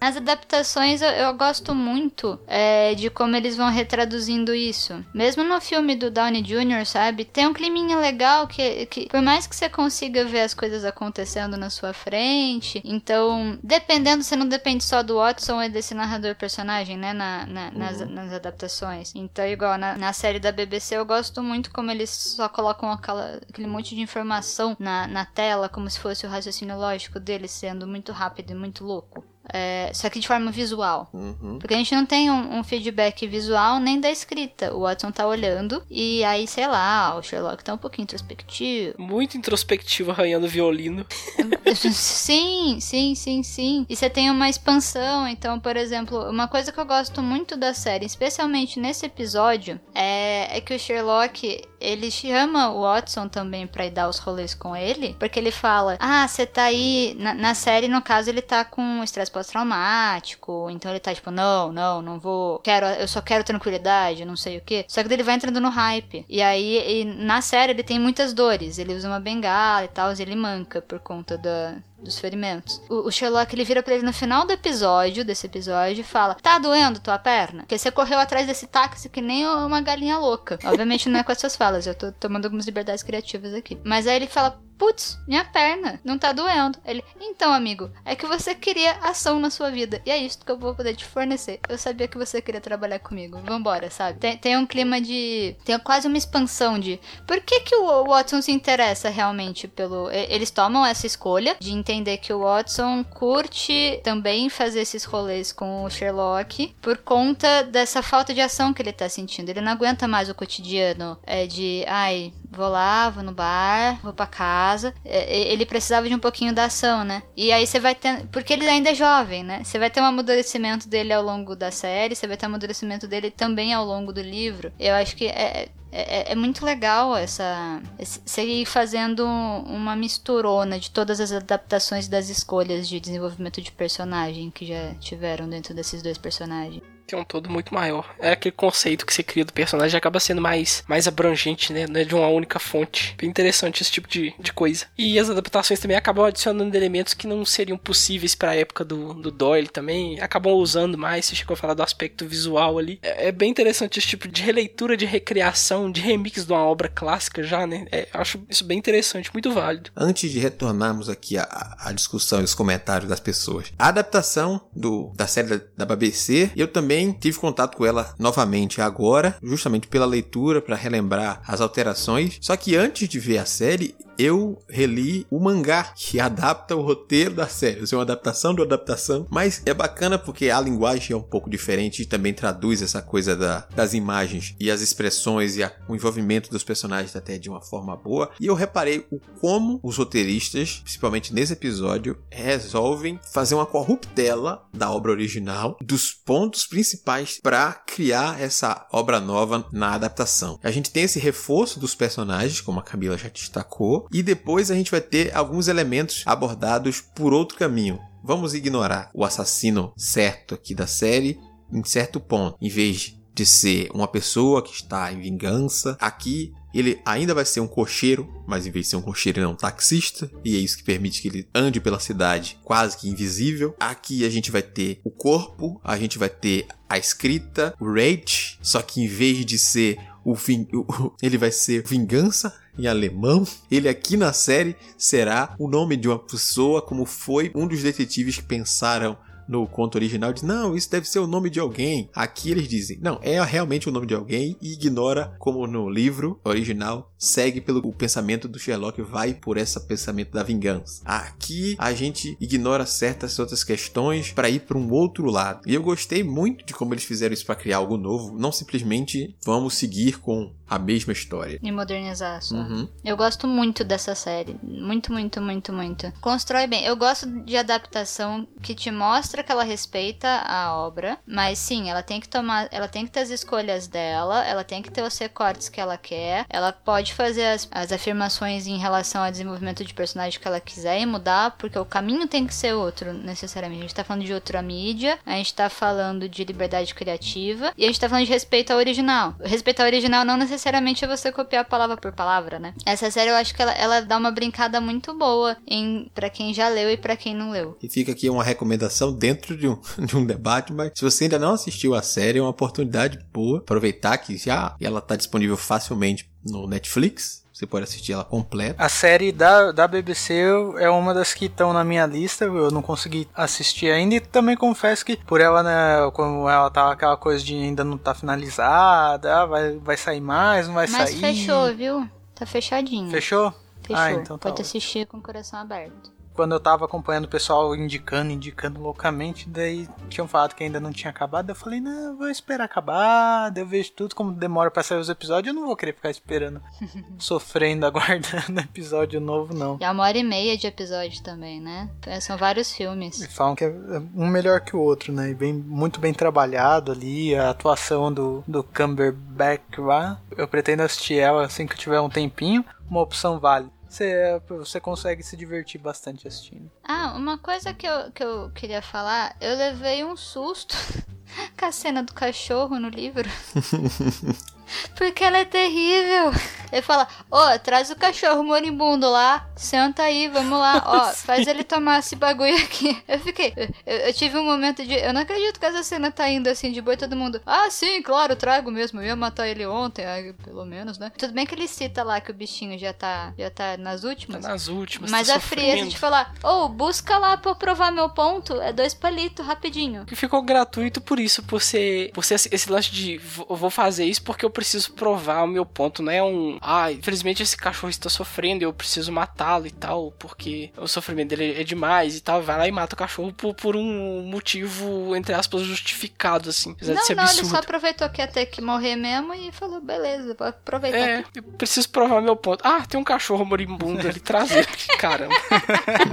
As adaptações eu, eu gosto muito é, de como eles vão retraduzindo isso. Mesmo no filme do Downey Jr., sabe? Tem um climinha legal que, que, por mais que você consiga ver as coisas acontecendo na sua frente, então, dependendo, você não depende só do Watson e desse narrador personagem, né? Na, na, uhum. nas, nas, adaptações. Então, igual na, na série da BBC, eu gosto muito como eles só colocam aquela, aquele monte de informação na, na tela, como se fosse o raciocínio lógico deles sendo muito rápido e muito louco. É, só que de forma visual. Uhum. Porque a gente não tem um, um, feedback visual nem da escrita. O Watson tá olhando e aí, sei lá, o Sherlock tá um pouquinho introspectivo. Muito introspectivo, arranhando violino. sim, sim, sim, sim. E você tem uma expansão. Então, por exemplo, uma coisa que eu gosto muito da série, especialmente nesse episódio, é, é que o Sherlock ele chama o Watson também pra ir dar os rolês com ele, porque ele fala: Ah, você tá aí. Na, na, série, no caso, ele tá com estresse pós-traumático, então ele tá tipo: Não, não, não vou. Quero, eu só quero tranquilidade, não sei o que. Só que ele vai entrando no hype. E aí, e na série, ele tem muitas dores. Ele usa uma bengala e tal, e ele manca por conta da, dos ferimentos. O, o, Sherlock ele vira pra ele no final do episódio, desse episódio, e fala: Tá doendo tua perna? Porque você correu atrás desse táxi que nem uma galinha louca. Obviamente não é com essas falas, eu tô tomando algumas liberdades criativas aqui. Mas aí ele fala: Putz, minha perna não tá doendo. Ele, então, amigo, é que você queria ação na sua vida. E é isso que eu vou poder te fornecer. Eu sabia que você queria trabalhar comigo. Vambora, sabe? Tem, tem um clima de. Tem quase uma expansão de. Por que, que o Watson se interessa realmente pelo. Eles tomam essa escolha de entender que o Watson curte também fazer esses rolês com o Sherlock por conta dessa falta de ação que ele tá sentindo. Ele não aguenta mais o cotidiano é, de. Ai, vou lá, vou no bar, vou pra casa. É, ele precisava de um pouquinho da ação, né? E aí você vai ter. Porque ele ainda é jovem, né? Você vai ter um amadurecimento dele ao longo da série, você vai ter um amadurecimento dele também ao longo do livro. Eu acho que é, é, é, muito legal essa. Você ir fazendo uma misturona de todas as adaptações das escolhas de desenvolvimento de personagem que já tiveram dentro desses dois personagens tem um todo muito maior. É aquele conceito que você cria do personagem acaba sendo mais, mais abrangente, né? Não é de uma única fonte. Bem interessante esse tipo de, de coisa. E as adaptações também acabam adicionando elementos que não seriam possíveis para a época do, do Doyle também. Acabam usando mais. Você chegou a falar do aspecto visual ali. É, é bem interessante esse tipo de releitura, de recriação, de remix de uma obra clássica já, né? É, acho isso bem interessante, muito válido. Antes de retornarmos aqui à, discussão e os comentários das pessoas, a adaptação do, da série da, da BBC, eu também tive contato com ela novamente agora, justamente pela leitura, para relembrar as alterações. Só que antes de ver a série, eu reli o mangá que adapta o roteiro da série. É uma adaptação da adaptação, mas é bacana porque a linguagem é um pouco diferente e também traduz essa coisa da, das imagens e as expressões e a, o envolvimento dos personagens até de uma forma boa. E eu reparei o como os roteiristas, principalmente nesse episódio, resolvem fazer uma corruptela da obra original, dos pontos principais para criar essa obra nova na adaptação. A gente tem esse reforço dos personagens, como a Camila já destacou, e depois a gente vai ter alguns elementos abordados por outro caminho. Vamos ignorar o assassino certo aqui da série em certo ponto, em vez de ser uma pessoa que está em vingança, aqui ele ainda vai ser um cocheiro, mas em vez de ser um cocheiro, ele é um taxista, e é isso que permite que ele ande pela cidade quase que invisível. Aqui a gente vai ter o corpo, a gente vai ter a escrita, o rage, só que em vez de ser o, fim, ele vai ser vingança, em alemão. Ele aqui na série será o nome de uma pessoa, como foi um dos detetives que pensaram no conto original diz, não, isso deve ser o nome de alguém. Aqui eles dizem, não, é realmente o nome de alguém e ignora, como no livro original, segue pelo pensamento do Sherlock, vai por esse pensamento da vingança. Aqui a gente ignora certas outras questões para ir para um outro lado. E eu gostei muito de como eles fizeram isso para criar algo novo, não simplesmente vamos seguir com a mesma história. E modernizar só. Uhum. Eu gosto muito dessa série. Muito, muito, muito, muito. Constrói bem. Eu gosto de adaptação que te mostra que ela respeita a obra. Mas sim, ela tem que tomar. Ela tem que ter as escolhas dela. Ela tem que ter os recortes que ela quer. Ela pode fazer as, as afirmações em relação ao desenvolvimento de personagem que ela quiser e mudar. Porque o caminho tem que ser outro, necessariamente. A gente tá falando de outra mídia. A gente tá falando de liberdade criativa. E a gente tá falando de respeito ao original. Respeito ao original não necessariamente necessariamente é você copiar palavra por palavra, né? Essa série eu acho que ela, ela dá uma brincada muito boa em para quem já leu e para quem não leu. E fica aqui uma recomendação dentro de um, de um debate, mas se você ainda não assistiu a série, é uma oportunidade boa. Aproveitar que já ela tá disponível facilmente no Netflix. Você pode assistir ela completa. A série da, da BBC é uma das que estão na minha lista. Eu não consegui assistir ainda. E também confesso que por ela, né, como ela tá aquela coisa de ainda não tá finalizada, ah, vai, vai sair mais, não vai Mas sair. Mas fechou, viu? Tá fechadinho. Fechou? Fechou. Ah, então tá Pode ótimo. assistir com o coração aberto quando eu tava acompanhando o pessoal indicando, indicando loucamente, daí tinham falado que ainda não tinha acabado. Eu falei, não, vou esperar acabar. Daí eu vejo tudo como demora pra sair os episódios. Eu não vou querer ficar esperando, sofrendo, aguardando episódio novo, não. E é uma hora e meia de episódio também, né? São vários filmes. E falam que é um melhor que o outro, né? E bem, muito bem trabalhado ali. A atuação do, do Cumberbatch lá. Eu pretendo assistir ela assim que eu tiver um tempinho. Uma opção válida. Você, você consegue se divertir bastante assistindo. Ah, uma coisa que eu, que eu queria falar, eu levei um susto com a cena do cachorro no livro. Porque ela é terrível. Ele fala, ó, oh, traz o cachorro moribundo lá, senta aí, vamos lá, ó, faz ele tomar esse bagulho aqui. Eu fiquei, eu, eu, tive um momento de, eu não acredito que essa cena tá indo assim de boa e todo mundo, ah, sim, claro, trago mesmo, eu ia matar ele ontem, pelo menos, né? Tudo bem que ele cita lá que o bichinho já tá, já tá nas últimas. Tá nas últimas, Mas tá a frieza de falar, ô, oh, busca lá pra provar meu ponto, é dois palitos, rapidinho. Que ficou gratuito por isso, por ser, por ser esse lance de, vou fazer isso porque eu preciso provar o meu ponto, não é um, ah, infelizmente esse cachorro está sofrendo, eu preciso matá-lo e tal, porque o sofrimento dele é demais e tal. Vai lá e mata o cachorro por, por um motivo, entre aspas, justificado, assim. Apesar não, de ser não, absurdo. ele só aproveitou que ia ter que morrer mesmo e falou, beleza, vou aproveitar. É, eu preciso provar meu ponto. Ah, tem um cachorro moribundo ali traseiro. Caramba.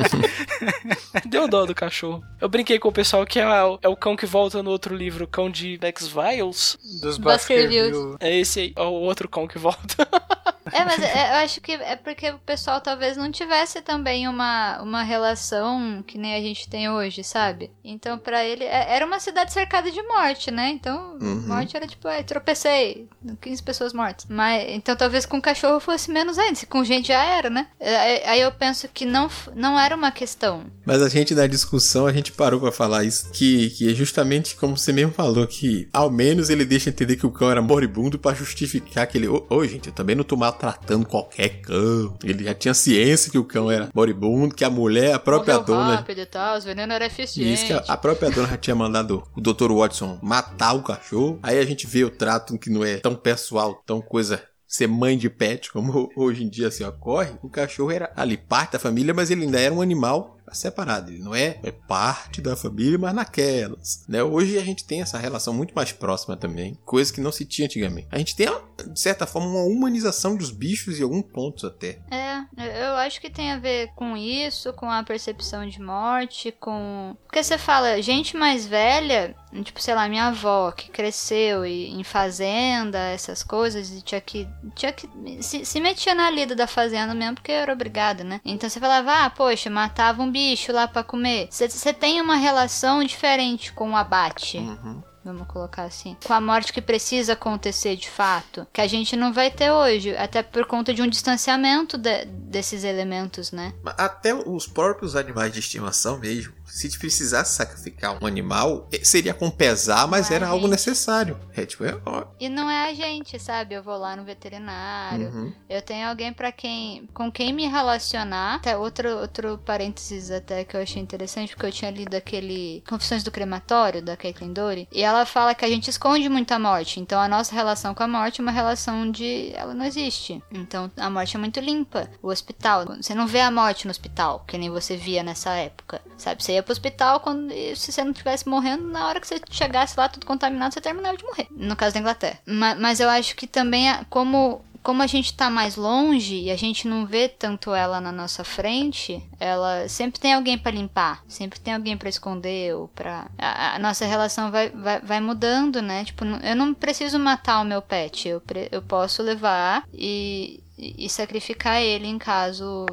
Deu dó do cachorro. Eu brinquei com o pessoal que é, é o cão que volta no outro livro, o cão de X-Files. Dos Baskervilles. É esse é o outro cão que volta. É, mas é, eu acho que é porque o pessoal talvez não tivesse também uma, uma relação que nem a gente tem hoje, sabe? Então, para ele, é, era uma cidade cercada de morte, né? Então, Uhum. morte era tipo, é, tropecei, 15 pessoas mortas. Mas, então talvez com cachorro fosse menos ainda, se com gente já era, né? É, Aí eu penso que não, não era uma questão. Mas a gente, na discussão, a gente parou pra falar isso, que, que é justamente como você mesmo falou, que ao menos ele deixa entender que o cão era moribundo pra justificar que ele... Ô, ô, gente, eu também não tô maltratando qualquer cão. Ele já tinha ciência que o cão era moribundo, que a mulher, a própria Morreu dona... rápido e tal, os venenos eram eficientes. isso que a, a própria dona já tinha mandado o Dr. Watson matar o cachorro. Aí a gente vê o trato que não é tão pessoal, tão coisa ser mãe de pet, como hoje em dia se ocorre. O cachorro era ali parte da família, mas ele ainda era um animal separado. Ele não é, é parte da família, mas naquelas. Né? Hoje a gente tem essa relação muito mais próxima também, coisa que não se tinha antigamente. A gente tem, de certa forma, uma humanização dos bichos em alguns pontos até. É, eu acho que tem a ver com isso, com a percepção de morte, com. Porque você fala, gente mais velha, tipo, sei lá, minha avó, que cresceu e- em fazenda, essas coisas, e tinha que. Tinha que. Se, se metia na lida da fazenda mesmo, porque era obrigada, né? Então você falava, ah, poxa, matava um bicho lá pra comer. Você- Você tem uma relação diferente com o abate. Uhum. Vamos colocar assim. Com a morte que precisa acontecer de fato. Que a gente não vai ter hoje. Até por conta de um distanciamento de- desses elementos, né? Até os próprios animais de estimação mesmo, se precisasse sacrificar um animal, eh, seria com pesar, mas é era a algo gente. necessário. É tipo, é, ó, E não é a gente, sabe? Eu vou lá no veterinário, uhum. eu tenho alguém para quem, com quem me relacionar. Até outro, outro parênteses até que eu achei interessante, porque eu tinha lido aquele Confissões do Crematório, da Caitlin Dory, e ela fala que a gente esconde muito a morte. Então a nossa relação com a morte é uma relação de ela não existe. Então a morte é muito limpa. O hospital, você não vê a morte no hospital, que nem você via nessa época. Sabe? Você ia pro hospital quando se você não estivesse morrendo, na hora que você chegasse lá tudo contaminado, você terminava de morrer. No caso da Inglaterra. Ma- mas eu acho que também, a- como como a gente tá mais longe e a gente não vê tanto ela na nossa frente, ela sempre tem alguém pra limpar, sempre tem alguém pra esconder ou para a, a nossa relação vai, vai, vai mudando, né? Tipo, eu não preciso matar o meu pet, eu, pre- eu posso levar e, e sacrificar ele em caso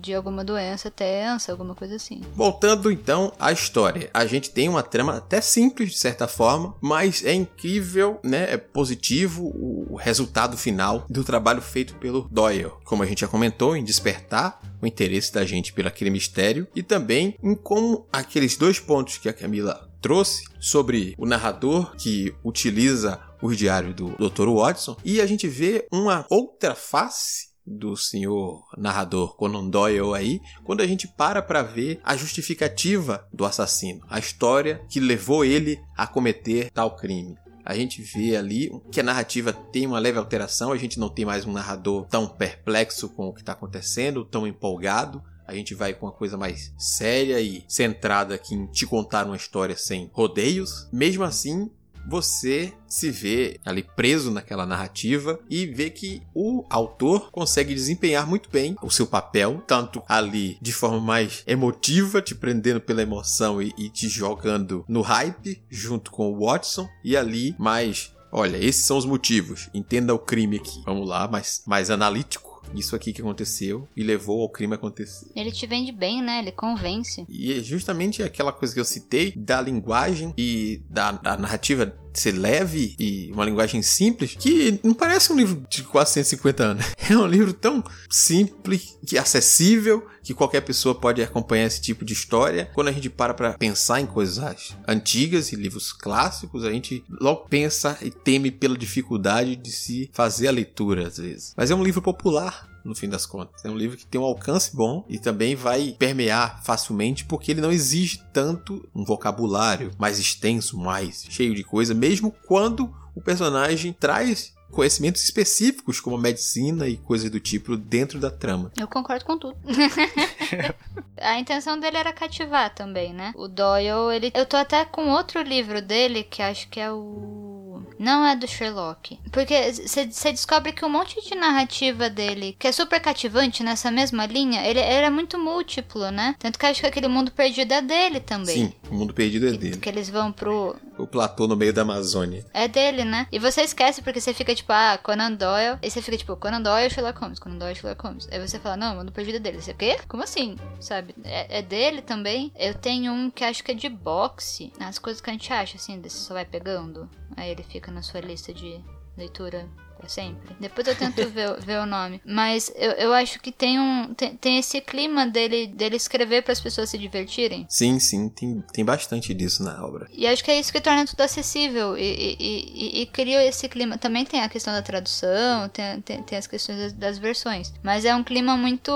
de alguma doença, tensa, alguma coisa assim. Voltando então à história. A gente tem uma trama até simples de certa forma, mas é incrível, né? É positivo o resultado final do trabalho feito pelo Doyle. Como a gente já comentou, em despertar o interesse da gente pelo aquele mistério e também em como aqueles dois pontos que a Camila trouxe sobre o narrador que utiliza os diários do Dr. Watson e a gente vê uma outra face do senhor narrador Conan Doyle aí, quando a gente para para ver a justificativa do assassino, a história que levou ele a cometer tal crime. A gente vê ali que a narrativa tem uma leve alteração, a gente não tem mais um narrador tão perplexo com o que está acontecendo, tão empolgado. A gente vai com uma coisa mais séria e centrada aqui em te contar uma história sem rodeios. Mesmo assim, você se vê ali preso naquela narrativa e vê que o autor consegue desempenhar muito bem o seu papel, tanto ali de forma mais emotiva, te prendendo pela emoção e, e te jogando no hype, junto com o Watson, e ali mais. Olha, esses são os motivos. Entenda o crime aqui. Vamos lá, mais, mais analítico. Isso aqui que aconteceu e levou ao crime acontecer. Ele te vende bem, né? Ele convence. E é justamente aquela coisa que eu citei da linguagem e da, da narrativa ser leve e uma linguagem simples, que não parece um livro de quase 150 anos. É um livro tão simples, que acessível, que qualquer pessoa pode acompanhar esse tipo de história. Quando a gente para para pensar em coisas antigas e livros clássicos, a gente logo pensa e teme pela dificuldade de se fazer a leitura às vezes. Mas é um livro popular, no fim das contas. É um livro que tem um alcance bom e também vai permear facilmente porque ele não exige tanto um vocabulário mais extenso, mais cheio de coisa, mesmo quando o personagem traz conhecimentos específicos como a medicina e coisas do tipo dentro da trama. Eu concordo com tudo. a intenção dele era cativar também, né? O Doyle, ele. Eu tô até com outro livro dele que acho que é o. Não é do Sherlock. Porque você descobre que um monte de narrativa dele, que é super cativante nessa mesma linha, ele, ele é muito múltiplo, né? Tanto que acho que aquele mundo perdido é dele também. Sim, o mundo perdido é Que, dele. que eles vão pro. O platô no meio da Amazônia. É dele, né? E você esquece porque você fica tipo, ah, Conan Doyle. E você fica tipo, Conan Doyle, Sherlock Holmes, Conan Doyle, Sherlock Holmes. Aí você fala, não, mundo perdido é dele. Você, o quê? Como assim? Sabe? É, é dele também. Eu tenho um que acho que é de boxe. As coisas que a gente acha, assim, você só vai pegando. Aí ele fica na sua lista de leitura sempre. Depois eu tento ver, ver o nome. Mas eu, eu acho que tem um. Tem, tem esse clima dele, dele escrever para as pessoas se divertirem. Sim, sim, tem, tem bastante disso na obra. E acho que é isso que torna tudo acessível e, e, e, e cria esse clima. Também tem a questão da tradução, tem, tem, tem as questões das, das versões. Mas é um clima muito.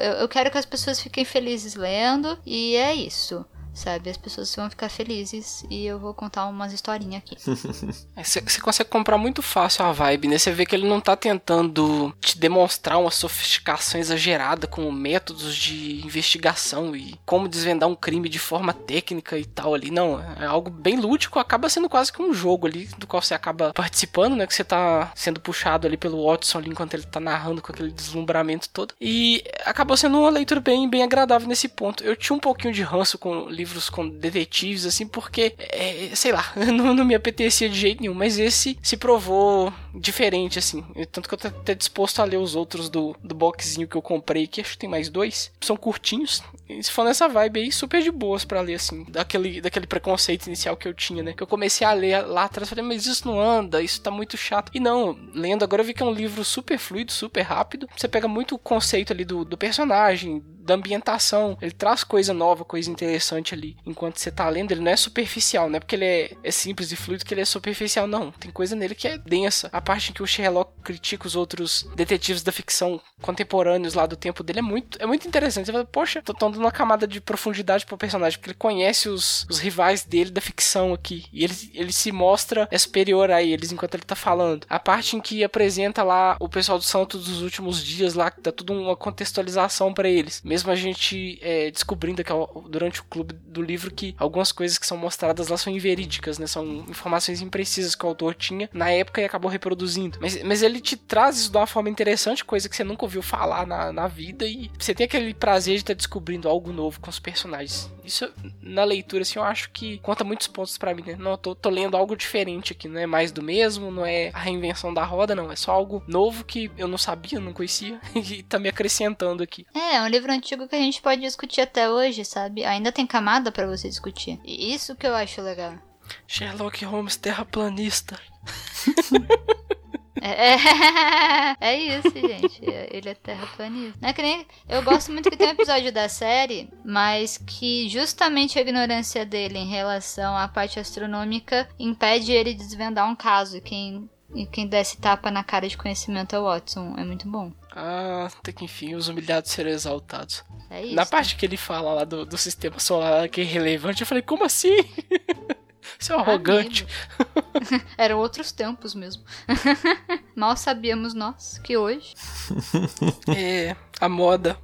Eu, eu quero que as pessoas fiquem felizes lendo, e é isso. Sabe, as pessoas vão ficar felizes e eu vou contar umas historinhas aqui. Você É, consegue comprar muito fácil a vibe, né? Você vê que ele não tá tentando te demonstrar uma sofisticação exagerada com métodos de investigação e como desvendar um crime de forma técnica e tal ali. Não, é algo bem lúdico, acaba sendo quase que um jogo ali do qual você acaba participando, né? Que você tá sendo puxado ali pelo Watson ali enquanto ele tá narrando com aquele deslumbramento todo. E acabou sendo uma leitura bem, bem agradável nesse ponto. Eu tinha um pouquinho de ranço com livros com detetives, assim, porque, é, sei lá, não, não me apetecia de jeito nenhum. Mas esse se provou diferente, assim. Tanto que eu tô até disposto a ler os outros do, do boxzinho que eu comprei, que acho que tem mais dois. São curtinhos. E se for nessa vibe aí, super de boas para ler, assim. Daquele, daquele preconceito inicial que eu tinha, né? Que eu comecei a ler lá atrás, falei, mas isso não anda, isso tá muito chato. E não, lendo agora eu vi que é um livro super fluido, super rápido. Você pega muito o conceito ali do, do personagem, da ambientação. Ele traz coisa nova, coisa interessante ali. Enquanto você tá lendo, ele não é superficial, não é porque ele é, é simples e fluido que ele é superficial, não. Tem coisa nele que é densa. A parte em que o Sherlock critica os outros detetives da ficção contemporâneos lá do tempo dele é muito, é muito interessante. Você fala, poxa, tô dando uma camada de profundidade pro personagem, porque ele conhece os, os rivais dele da ficção aqui. E ele, ele se mostra superior a eles enquanto ele tá falando. A parte em que apresenta lá o pessoal do Santo dos últimos dias lá, que dá tudo uma contextualização para eles. Mesmo mesmo a gente é, descobrindo que, durante o clube do livro que algumas coisas que são mostradas lá são inverídicas, né? São informações imprecisas que o autor tinha na época e acabou reproduzindo. Mas, mas ele te traz isso de uma forma interessante, coisa que você nunca ouviu falar na, na vida, e você tem aquele prazer de estar descobrindo algo novo com os personagens. Isso, na leitura, assim, eu acho que conta muitos pontos para mim, né? Não, eu tô, tô lendo algo diferente aqui, não é mais do mesmo, não é a reinvenção da roda, não. É só algo novo que eu não sabia, não conhecia, e tá me acrescentando aqui. É, é um livro antigo que a gente pode discutir até hoje, sabe? Ainda tem camada para você discutir. E isso que eu acho legal. Sherlock Holmes terraplanista. É, é, é, isso, gente. Ele é terraplanista. Não é que nem. Eu gosto muito que tem um episódio da série, mas que justamente a ignorância dele em relação à parte astronômica impede ele de desvendar um caso. E quem, e quem desce tapa na cara de conhecimento é o Watson. É muito bom. Ah, até que enfim, os humilhados serão exaltados. É isso. Na parte que ele fala lá do, do sistema solar que é irrelevante, eu falei, como assim? Você é um arrogante. Eram outros tempos mesmo. Mal sabíamos nós que hoje. é, a moda.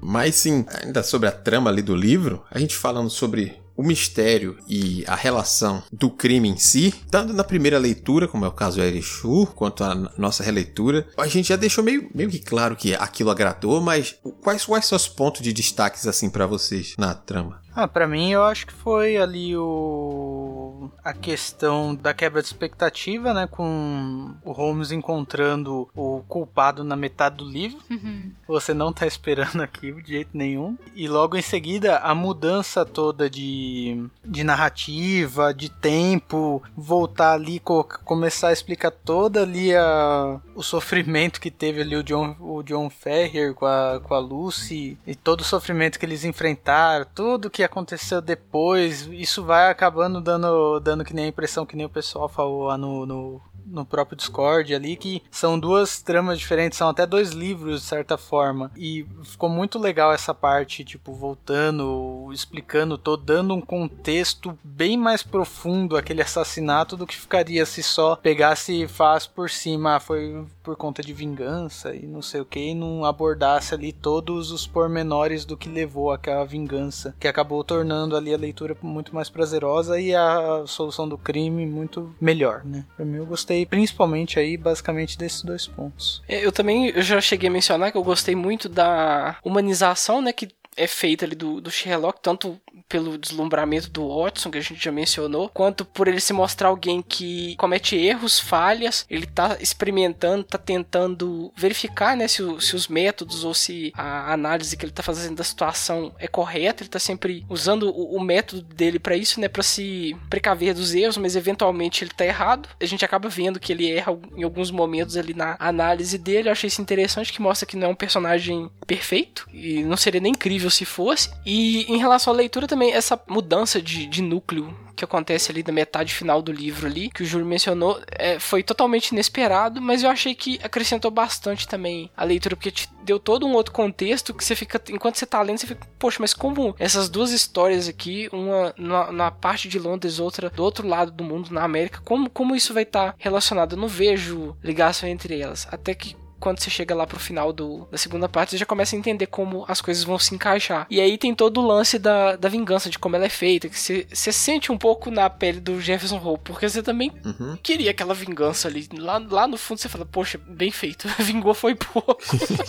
Mas sim, ainda sobre a trama ali do livro, a gente falando sobre o mistério e a relação do crime em si, tanto na primeira leitura, como é o caso do Erishu, quanto a nossa releitura, a gente já deixou meio, meio que claro que aquilo agradou, mas quais, quais são os pontos de destaques assim para vocês na trama? Ah, para mim eu acho que foi ali o a questão da quebra de expectativa, né, com o Holmes encontrando o culpado na metade do livro. Uhum. Você não tá esperando aquilo de jeito nenhum. E logo em seguida a mudança toda de, de narrativa, de tempo, voltar ali co começar a explicar toda ali a, o sofrimento que teve ali o John o John Ferrier com a com a Lucy e todo o sofrimento que eles enfrentaram, tudo que aconteceu depois, isso vai acabando dando, dando que nem a impressão que nem o pessoal falou lá no, no no próprio Discord ali, que são duas tramas diferentes, são até dois livros, de certa forma. E ficou muito legal essa parte, tipo, voltando, explicando, tô dando um contexto bem mais profundo aquele assassinato do que ficaria se só pegasse faz por cima, ah, foi por conta de vingança e não sei o que, e não abordasse ali todos os pormenores do que levou àquela vingança, que acabou tornando ali a leitura muito mais prazerosa e a solução do crime muito melhor, né? Pra mim eu gostei gostei principalmente aí, basicamente, desses dois pontos. É, eu também eu já cheguei a mencionar que eu gostei muito da humanização, né, que é feita ali do, do Sherlock, tanto pelo deslumbramento do Watson, que a gente já mencionou, quanto por ele se mostrar alguém que comete erros, falhas, ele tá experimentando, tá tentando verificar, né, se, se os métodos ou se a análise que ele tá fazendo da situação é correta, ele tá sempre usando o, o método dele para isso, né, para se precaver dos erros, mas eventualmente ele tá errado. A gente acaba vendo que ele erra em alguns momentos ali na análise dele. Eu achei isso interessante que mostra que não é um personagem perfeito e não seria nem incrível se fosse. E em relação à leitura também essa mudança de, de núcleo que acontece ali na metade final do livro ali, que o Júlio mencionou, é, foi totalmente inesperado, mas eu achei que acrescentou bastante também a leitura, porque te deu todo um outro contexto que você fica, enquanto você tá lendo, você fica, poxa, mas como essas duas histórias aqui, uma na, na parte de Londres, outra do outro lado do mundo, na América, como, como isso vai estar tá relacionado? Eu não vejo ligação entre elas. Até que quando você chega lá pro final do, da segunda parte, você já começa a entender como as coisas vão se encaixar. E aí tem todo o lance da, da vingança, de como ela é feita, que você, você sente um pouco na pele do Jefferson Hope, porque você também Uhum. queria aquela vingança ali. Lá, lá no fundo você fala, poxa, bem feito, vingou foi pouco.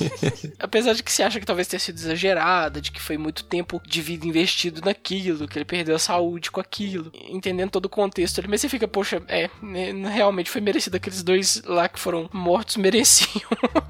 Apesar de que você acha que talvez tenha sido exagerada, de que foi muito tempo de vida investido naquilo, que ele perdeu a saúde com aquilo, entendendo todo o contexto ali, mas você fica, poxa, é, né, realmente foi merecido aqueles dois lá que foram mortos mereciam.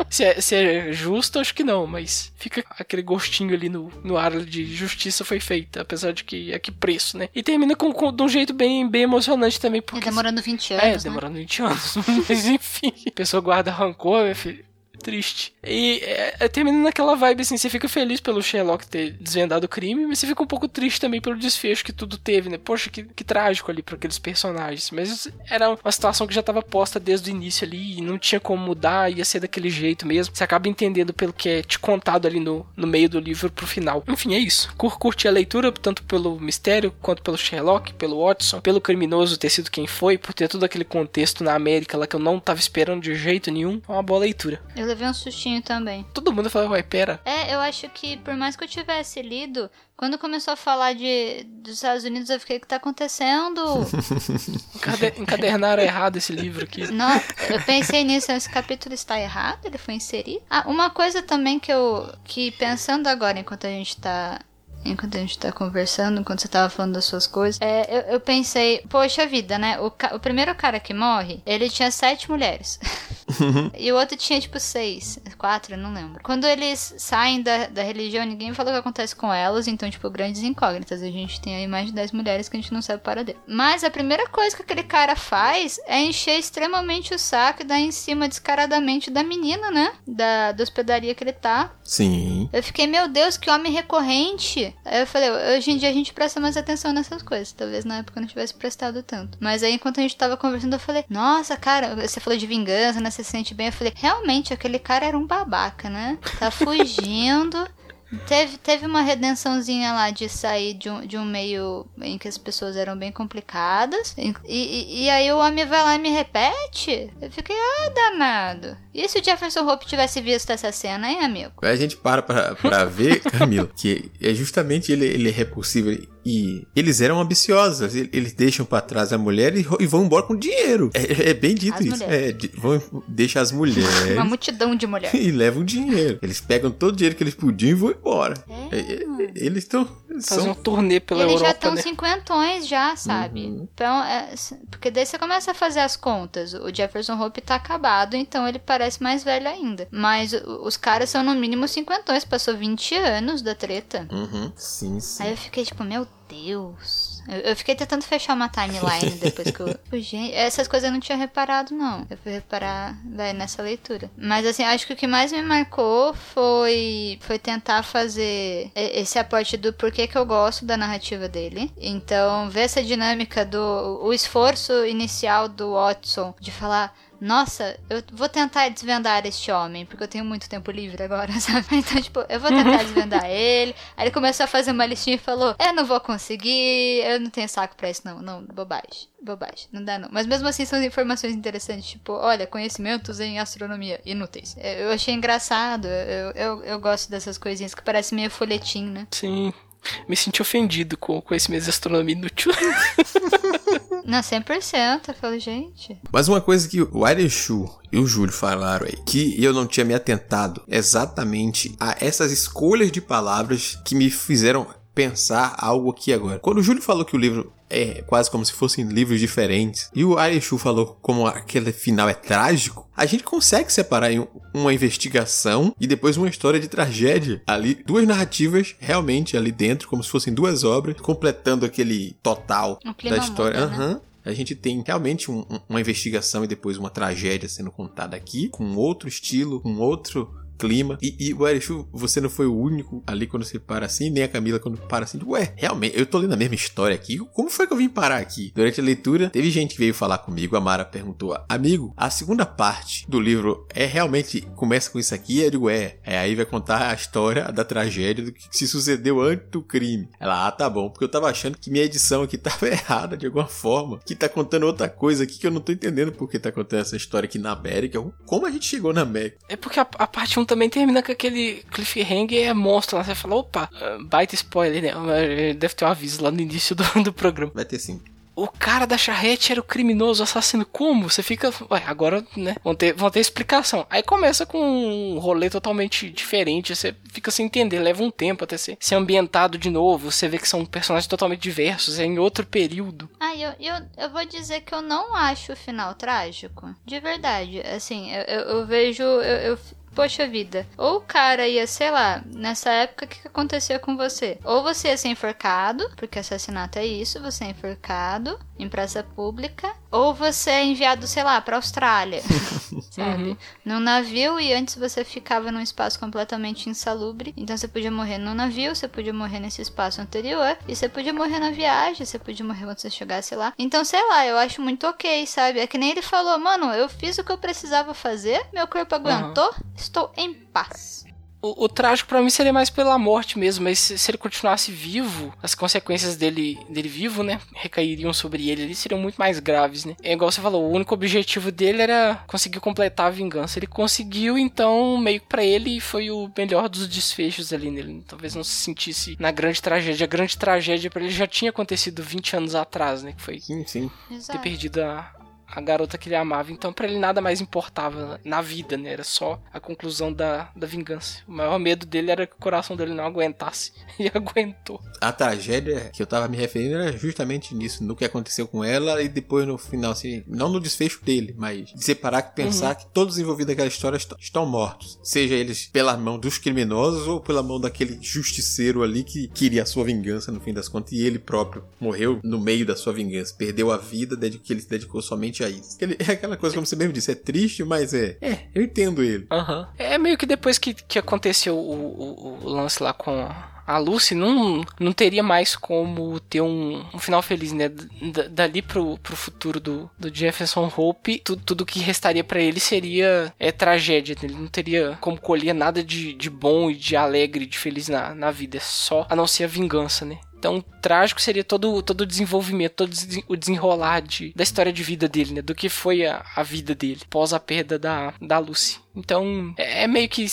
Se, é, se é justo, acho que não, mas fica aquele gostinho ali no, no ar de justiça foi feita, apesar de que a que preço, né? E termina com, com de um jeito bem, bem emocionante também, porque demorando 20 é, anos, né? demorando 20 anos. Mas enfim, a pessoa guarda rancor, meu filho. Triste. E é, é, termina naquela vibe assim, você fica feliz pelo Sherlock ter desvendado o crime, mas você fica um pouco triste também pelo desfecho que tudo teve, né? Poxa, que, que trágico ali para aqueles personagens. Mas era uma situação que já estava posta desde o início ali e não tinha como mudar, ia ser daquele jeito mesmo. Você acaba entendendo pelo que é te contado ali no, no meio do livro pro final. Enfim, é isso. Cur curti a leitura, tanto pelo mistério, quanto pelo Sherlock, pelo Watson, pelo criminoso ter sido quem foi, por ter todo aquele contexto na América lá que eu não tava esperando de jeito nenhum. É uma boa leitura. Eu levei um sustinho também. Todo mundo fala, uai, pera. É, eu acho que por mais que eu tivesse lido, quando começou a falar de dos Estados Unidos, eu fiquei, o que tá acontecendo? Encade encadernaram errado esse livro aqui. Não, eu pensei nisso, esse capítulo está errado, ele foi inserido. Ah, uma coisa também que eu, que pensando agora, enquanto a gente tá enquanto a gente tá conversando, enquanto você tava falando das suas coisas, é, eu, eu pensei, poxa vida, né? O, o primeiro cara que morre, ele tinha sete mulheres. e o outro tinha, tipo, seis. Quatro, eu não lembro. Quando eles saem da, da religião, ninguém fala o que acontece com elas, então, tipo, grandes incógnitas. A gente tem aí mais de dez mulheres que a gente não sabe para dele. Mas a primeira coisa que aquele cara faz é encher extremamente o saco e dar em cima descaradamente da menina, né? Da, da hospedaria que ele tá. Sim. Eu fiquei, meu Deus, que homem recorrente. Aí eu falei, hoje em dia a gente presta mais atenção nessas coisas. Talvez na época eu não tivesse prestado tanto. Mas aí, enquanto a gente tava conversando, eu falei, nossa, cara, você falou de vingança, né? Você se sente bem. Eu falei, realmente, aquele cara era um babaca, né? Tá fugindo. Teve, teve uma redençãozinha lá de sair de um, de um meio em que as pessoas eram bem complicadas. E, e, e aí o homem vai lá e me repete. Eu fiquei, ah, danado. E se o Jefferson Hope tivesse visto essa cena, hein, amigo? Aí a gente para pra, pra ver, Camilo, que é justamente ele, ele é repulsivo e eles eram ambiciosos. Eles eles deixam pra trás a mulher e, e vão embora com dinheiro. É, é bem dito As isso. É, de- vão, deixam as mulheres Uma multidão de mulheres. e levam dinheiro. Eles pegam todo o dinheiro que eles podiam e vão embora. É. É, é, Eles estão. Fazer um São... turnê pela Eles já Europa, estão né? cinquentões já, sabe? Então, é, porque daí você começa a fazer as contas. O Jefferson Hope tá acabado, então ele parece mais velho ainda. Mas os caras são no mínimo cinquentões, passou 20 anos da treta. Uhum, sim, sim. Aí eu fiquei tipo, meu Deus. Eu, eu fiquei tentando fechar uma timeline depois que eu. Gente, essas coisas eu não tinha reparado, não. Eu fui reparar vai, nessa leitura. Mas assim, acho que o que mais me marcou foi, foi tentar fazer esse aporte do porquê que eu gosto da narrativa dele. Então, ver essa dinâmica do. o esforço inicial do Watson de falar. Nossa, eu vou tentar desvendar este homem, porque eu tenho muito tempo livre agora, sabe? Então, tipo, eu vou tentar desvendar ele. Aí ele começou a fazer uma listinha e falou: Eu não vou conseguir, eu não tenho saco pra isso, não. Não, bobagem. Bobagem, não dá não. Mas mesmo assim são informações interessantes, tipo, olha, conhecimentos em astronomia inúteis. Eu achei engraçado, eu, eu, eu gosto dessas coisinhas que parecem meio folhetim, né? Sim. Me senti ofendido com, com esse mês de astronomia inútil. Não, 100%. Eu falo, gente. Mas uma coisa que o Airechu e o Júlio falaram aí, que eu não tinha me atentado exatamente a essas escolhas de palavras que me fizeram pensar algo aqui agora. Quando o Júlio falou que o livro é quase como se fossem livros diferentes, e o Airechu falou como aquele final é trágico, a gente consegue separar uma investigação e depois uma história de tragédia. Ali, duas narrativas realmente ali dentro, como se fossem duas obras, completando aquele total da história. muda, né? Aham. A gente tem realmente um- uma investigação e depois uma tragédia sendo contada aqui, com outro estilo, com outro clima. E, e o Erichu, você não foi o único ali quando você para assim, nem a Camila quando para assim. Ué, realmente, eu tô lendo a mesma história aqui. Como foi que eu vim parar aqui? Durante a leitura, teve gente que veio falar comigo. A Mara perguntou: Amigo, a segunda parte do livro é realmente começa com isso aqui? Eu digo: É. é aí vai contar a história da tragédia do que se sucedeu antes do crime. Ela, ah, tá bom, porque eu tava achando que minha edição aqui tava errada de alguma forma, que tá contando outra coisa aqui que eu não tô entendendo porque tá contando essa história aqui na América. Como a gente chegou na América? É porque a, a parte 1 também termina com aquele cliffhanger é monstro lá. Você fala, opa, ah, baita spoiler, né? Deve ter um aviso lá no início do, do programa. Vai ter sim o cara da charrete era o criminoso assassino. Como? Você fica. Ué, agora, né? Vão ter, vão ter explicação. Aí começa com um rolê totalmente diferente. Você fica sem entender. Leva um tempo até ser, ser ambientado de novo. Você vê que são personagens totalmente diversos. É em outro período. Ah, eu, eu, eu vou dizer que eu não acho o final trágico. De verdade. Assim, eu, eu, eu vejo. eu, eu poxa vida, ou o cara ia, sei lá, nessa época, o que, que acontecia com você? Ou você ia ser enforcado, porque assassinato é isso, você é enforcado em praça pública, ou você é enviado, sei lá, pra Austrália, sabe? Uhum. Num navio e antes você ficava num espaço completamente insalubre, então você podia morrer no navio, você podia morrer nesse espaço anterior, e você podia morrer na viagem, você podia morrer quando você chegasse lá. Então, sei lá, eu acho muito ok, sabe? É que nem ele falou, mano, eu fiz o que eu precisava fazer, meu corpo aguentou, uhum Estou em paz. O, o trágico para mim seria mais pela morte mesmo, mas se, se, ele continuasse vivo, as consequências dele, dele vivo, né, recairiam sobre ele, eles seriam muito mais graves, né? É igual você falou, o único objetivo dele era conseguir completar a vingança. Ele conseguiu, então, meio que pra ele foi o melhor dos desfechos ali nele. Talvez não se sentisse na grande tragédia. A grande tragédia para ele já tinha acontecido 20 anos atrás, né, que foi sim, sim. ter perdido a, a garota que ele amava. Então, para ele nada mais importava na vida, né? Era só a conclusão da, da vingança. O maior medo dele era que o coração dele não aguentasse. E aguentou. A tragédia que eu tava me referindo era justamente nisso, no que aconteceu com ela e depois no final, assim, não no desfecho dele, mas de separar que pensar uhum. que todos envolvidos naquela história estão mortos. Seja eles pela mão dos criminosos ou pela mão daquele justiceiro ali que queria a sua vingança no fim das contas e ele próprio morreu no meio da sua vingança. Perdeu a vida, que ele se dedicou somente a. Ele, é aquela coisa, como você mesmo disse, é triste, mas é. É, eu entendo ele. Uhum. É meio que depois que, que aconteceu o, o, o lance lá com a Lucy não, não teria mais como ter um, um final feliz, né? D dali pro, pro futuro do, do Jefferson Hope, tu, tudo que restaria para ele seria é, tragédia. Ele não teria como colher nada de, de bom e de alegre, de feliz na, na vida. É só a não ser a vingança, né? Então, trágico seria todo, todo o desenvolvimento, todo o desenrolar de, da história de vida dele, né? Do que foi a, a vida dele pós a perda da, da Lucy. Então, é, é meio que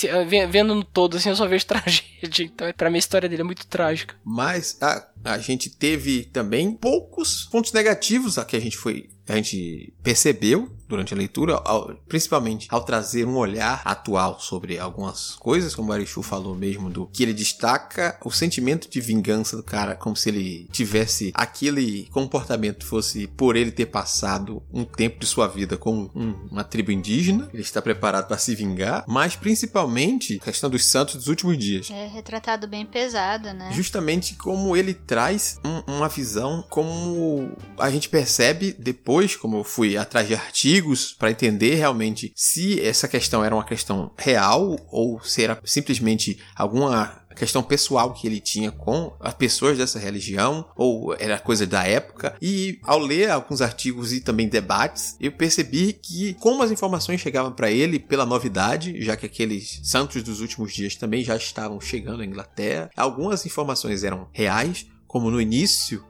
vendo no todo, assim, eu só vejo tragédia. Então, pra mim, a história dele é muito trágica. Mas a, a gente teve também poucos pontos negativos a que a gente foi a gente percebeu durante a leitura, ao, principalmente ao trazer um olhar atual sobre algumas coisas, como o Arishu falou mesmo, do que ele destaca o sentimento de vingança do cara, como se ele tivesse aquele comportamento fosse por ele ter passado um tempo de sua vida com um, uma tribo indígena, ele está preparado para se vingar, mas principalmente a questão dos santos dos últimos dias. É retratado bem pesado, né? Justamente como ele traz um, uma visão, como a gente percebe depois depois, como eu fui atrás de artigos para entender realmente se essa questão era uma questão real ou se era simplesmente alguma questão pessoal que ele tinha com as pessoas dessa religião, ou era coisa da época. E ao ler alguns artigos e também debates, eu percebi que como as informações chegavam para ele pela novidade, já que aqueles santos dos últimos dias também já estavam chegando à Inglaterra, algumas informações eram reais, como no início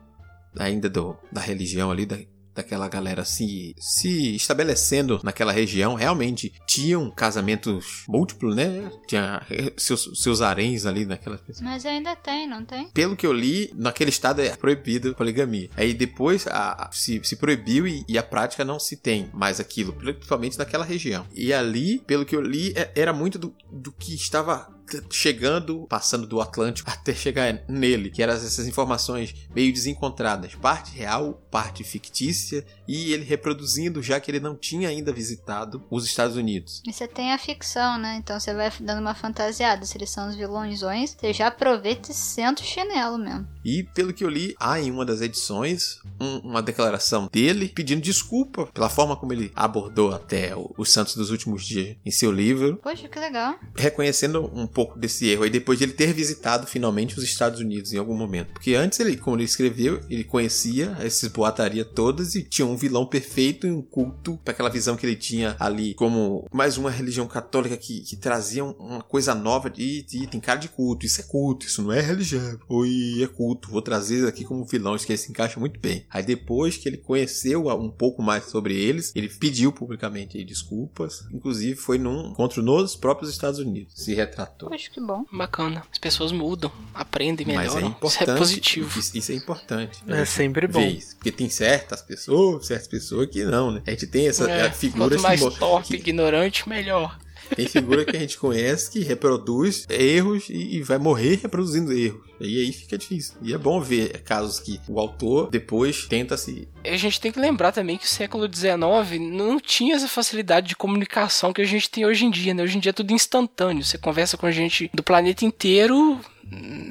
ainda do, da religião ali, da, daquela galera se, se estabelecendo naquela região, realmente tinham casamentos múltiplos, né? Tinha seus, seus haréns ali naquela. Mas ainda tem, não tem? Pelo que eu li, naquele estado é proibido a poligamia. Aí depois a, a, se, se proibiu e, e, a prática não se tem mais aquilo, principalmente naquela região. E ali, pelo que eu li, é, era muito do, do que estava chegando, passando do Atlântico até chegar nele, que eram essas informações meio desencontradas, parte real, parte fictícia, e ele reproduzindo já que ele não tinha ainda visitado os Estados Unidos. E você tem a ficção, né? Então você vai dando uma fantasiada. Se eles são os vilõezões, você já aproveita e senta o chinelo mesmo. E pelo que eu li, há em uma das edições um, uma declaração dele pedindo desculpa pela forma como ele abordou até os santos dos últimos dias em seu livro. Poxa, que legal. Reconhecendo um pouco desse erro aí depois de ele ter visitado finalmente os Estados Unidos em algum momento. Porque antes ele, como ele escreveu, ele conhecia esses boataria todas e tinha um vilão perfeito e um culto para aquela visão que ele tinha ali como mais uma religião católica que, que trazia uma coisa nova e, e tem cara de culto. Isso é culto, isso não é religião. Oi, é culto. Vou trazer aqui como vilão, que ele se encaixa muito bem. Aí depois que ele conheceu um pouco mais sobre eles, ele pediu publicamente desculpas. Inclusive foi num encontro nos próprios Estados Unidos. Se retratou. Poxa, que bom. Bacana. As pessoas mudam, aprendem melhor. Mas é importante. Isso é positivo. Isso, isso é importante. É sempre bom. Isso, porque tem certas pessoas, certas pessoas que não, né? A gente tem essa É, figura quanto mais torpe, que- ignorante, melhor. Tem figura que a gente conhece que reproduz erros e, vai morrer reproduzindo erros. E aí fica difícil. E é bom ver casos que o autor depois tenta se. A gente tem que lembrar também que o século XIX não tinha essa facilidade de comunicação que a gente tem hoje em dia, né? Hoje em dia é tudo instantâneo. Você conversa com gente do planeta inteiro,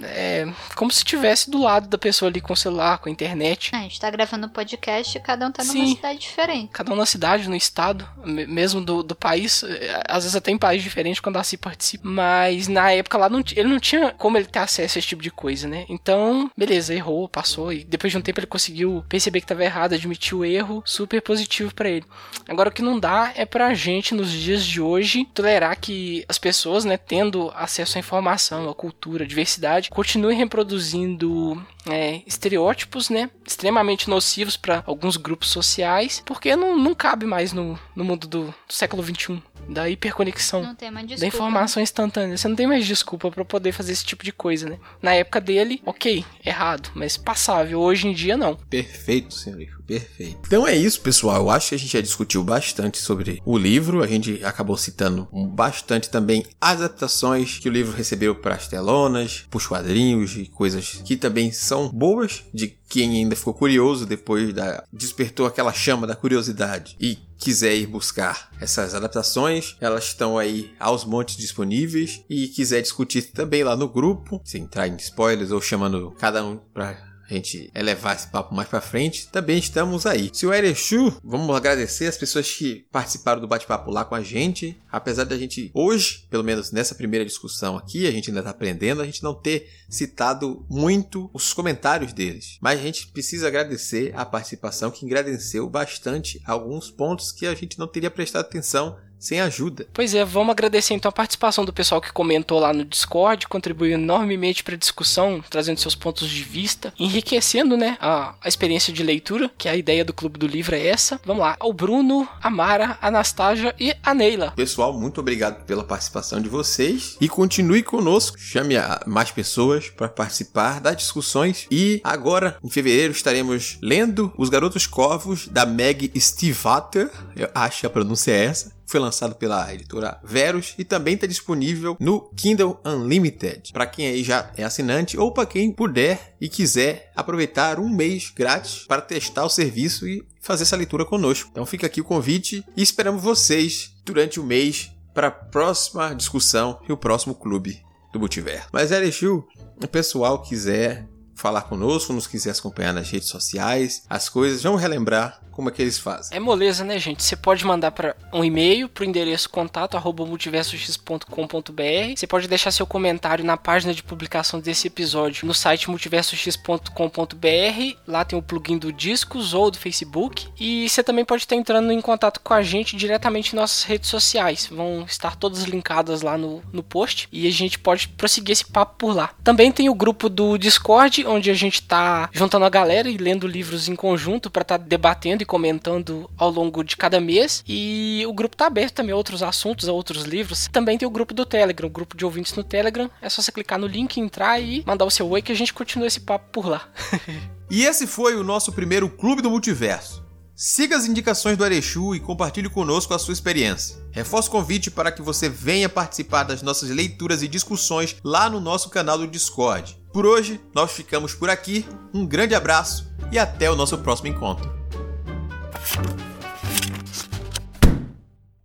é como se estivesse do lado da pessoa ali com o celular, com a internet. Ah, a gente tá gravando podcast e cada um tá numa Sim. cidade diferente. Cada um na cidade, no estado, me- mesmo do, do país, é, às vezes até em país diferente quando a si participa. Mas na época lá não, ele não tinha como ele ter acesso a esse tipo de coisa, né? Então, beleza, errou, passou. E depois de um tempo ele conseguiu perceber que estava errado, admitiu o erro, super positivo pra ele. Agora o que não dá é pra gente, nos dias de hoje, tolerar que as pessoas, né, tendo acesso à informação, à cultura, à diversidade, continuem reproduzindo é, estereótipos, né, extremamente nocivos para alguns grupos sociais, porque não, não cabe mais no, no mundo do, do século XXI, da hiperconexão. Não tem mais Da desculpa. informação instantânea. Você não tem mais desculpa pra poder fazer esse tipo de coisa, né? Na época dele, ok, errado, mas passável. Hoje em dia, não. Perfeito, senhorito, perfeito. Então é isso, pessoal. Eu acho que a gente já discutiu bastante sobre o livro. A gente acabou citando bastante também as adaptações que o livro recebeu para as telonas, para os quadrinhos e coisas que também são boas de quem ainda ficou curioso depois da despertou aquela chama da curiosidade e quiser ir buscar essas adaptações, elas estão aí aos montes disponíveis e quiser discutir também lá no grupo, sem entrar em spoilers ou chamando cada um para a gente elevar esse papo mais pra frente, também estamos aí. Seu Erechu, vamos agradecer as pessoas que participaram do bate-papo lá com a gente. Apesar da gente hoje, pelo menos nessa primeira discussão aqui, a gente ainda tá aprendendo, a gente não ter citado muito os comentários deles. Mas a gente precisa agradecer a participação que engrandeceu bastante alguns pontos que a gente não teria prestado atenção sem ajuda. Pois é, vamos agradecer então a participação do pessoal que comentou lá no Discord, contribuiu enormemente para a discussão, trazendo seus pontos de vista, enriquecendo, né, a, a experiência de leitura, que a ideia do Clube do Livro é essa. Vamos lá, o Bruno, a Mara, a Anastasia e a Neila. Pessoal, muito obrigado pela participação de vocês e continue conosco. Chame mais pessoas para participar das discussões. E agora, em fevereiro, estaremos lendo Os Garotos Corvos da Meg Stivater. Eu acho que a pronúncia é essa. Foi lançado pela editora Verus e também está disponível no Kindle Unlimited. Para quem aí já é assinante ou para quem puder e quiser aproveitar um mês grátis para testar o serviço e fazer essa leitura conosco. Então fica aqui o convite e esperamos vocês durante o mês para a próxima discussão e o próximo clube do Multiverso. Mas Erechu, o pessoal quiser falar conosco, nos quiser acompanhar nas redes sociais, as coisas, vamos relembrar como é que eles fazem. É moleza, né, gente? Você pode mandar para um e-mail pro endereço contato multiversox.com.br. Você pode deixar seu comentário na página de publicação desse episódio no site multiversox.com.br. Lá tem o plugin do Discos ou do Facebook. E você também pode estar entrando em contato com a gente diretamente em nossas redes sociais. Vão estar todas linkadas lá no, no post. E a gente pode prosseguir esse papo por lá. Também tem o grupo do Discord, onde a gente tá juntando a galera e lendo livros em conjunto para estar debatendo e comentando ao longo de cada mês. E o grupo tá aberto também a outros assuntos, a outros livros. Também tem o grupo do Telegram, o grupo de ouvintes no Telegram. É só você clicar no link, entrar e mandar o seu oi que a gente continua esse papo por lá. E esse foi o nosso primeiro Clube do Multiverso. Siga as indicações do Arechu e compartilhe conosco a sua experiência. Reforço o convite para que você venha participar das nossas leituras e discussões lá no nosso canal do Discord. Por hoje, nós ficamos por aqui. Um grande abraço e até o nosso próximo encontro.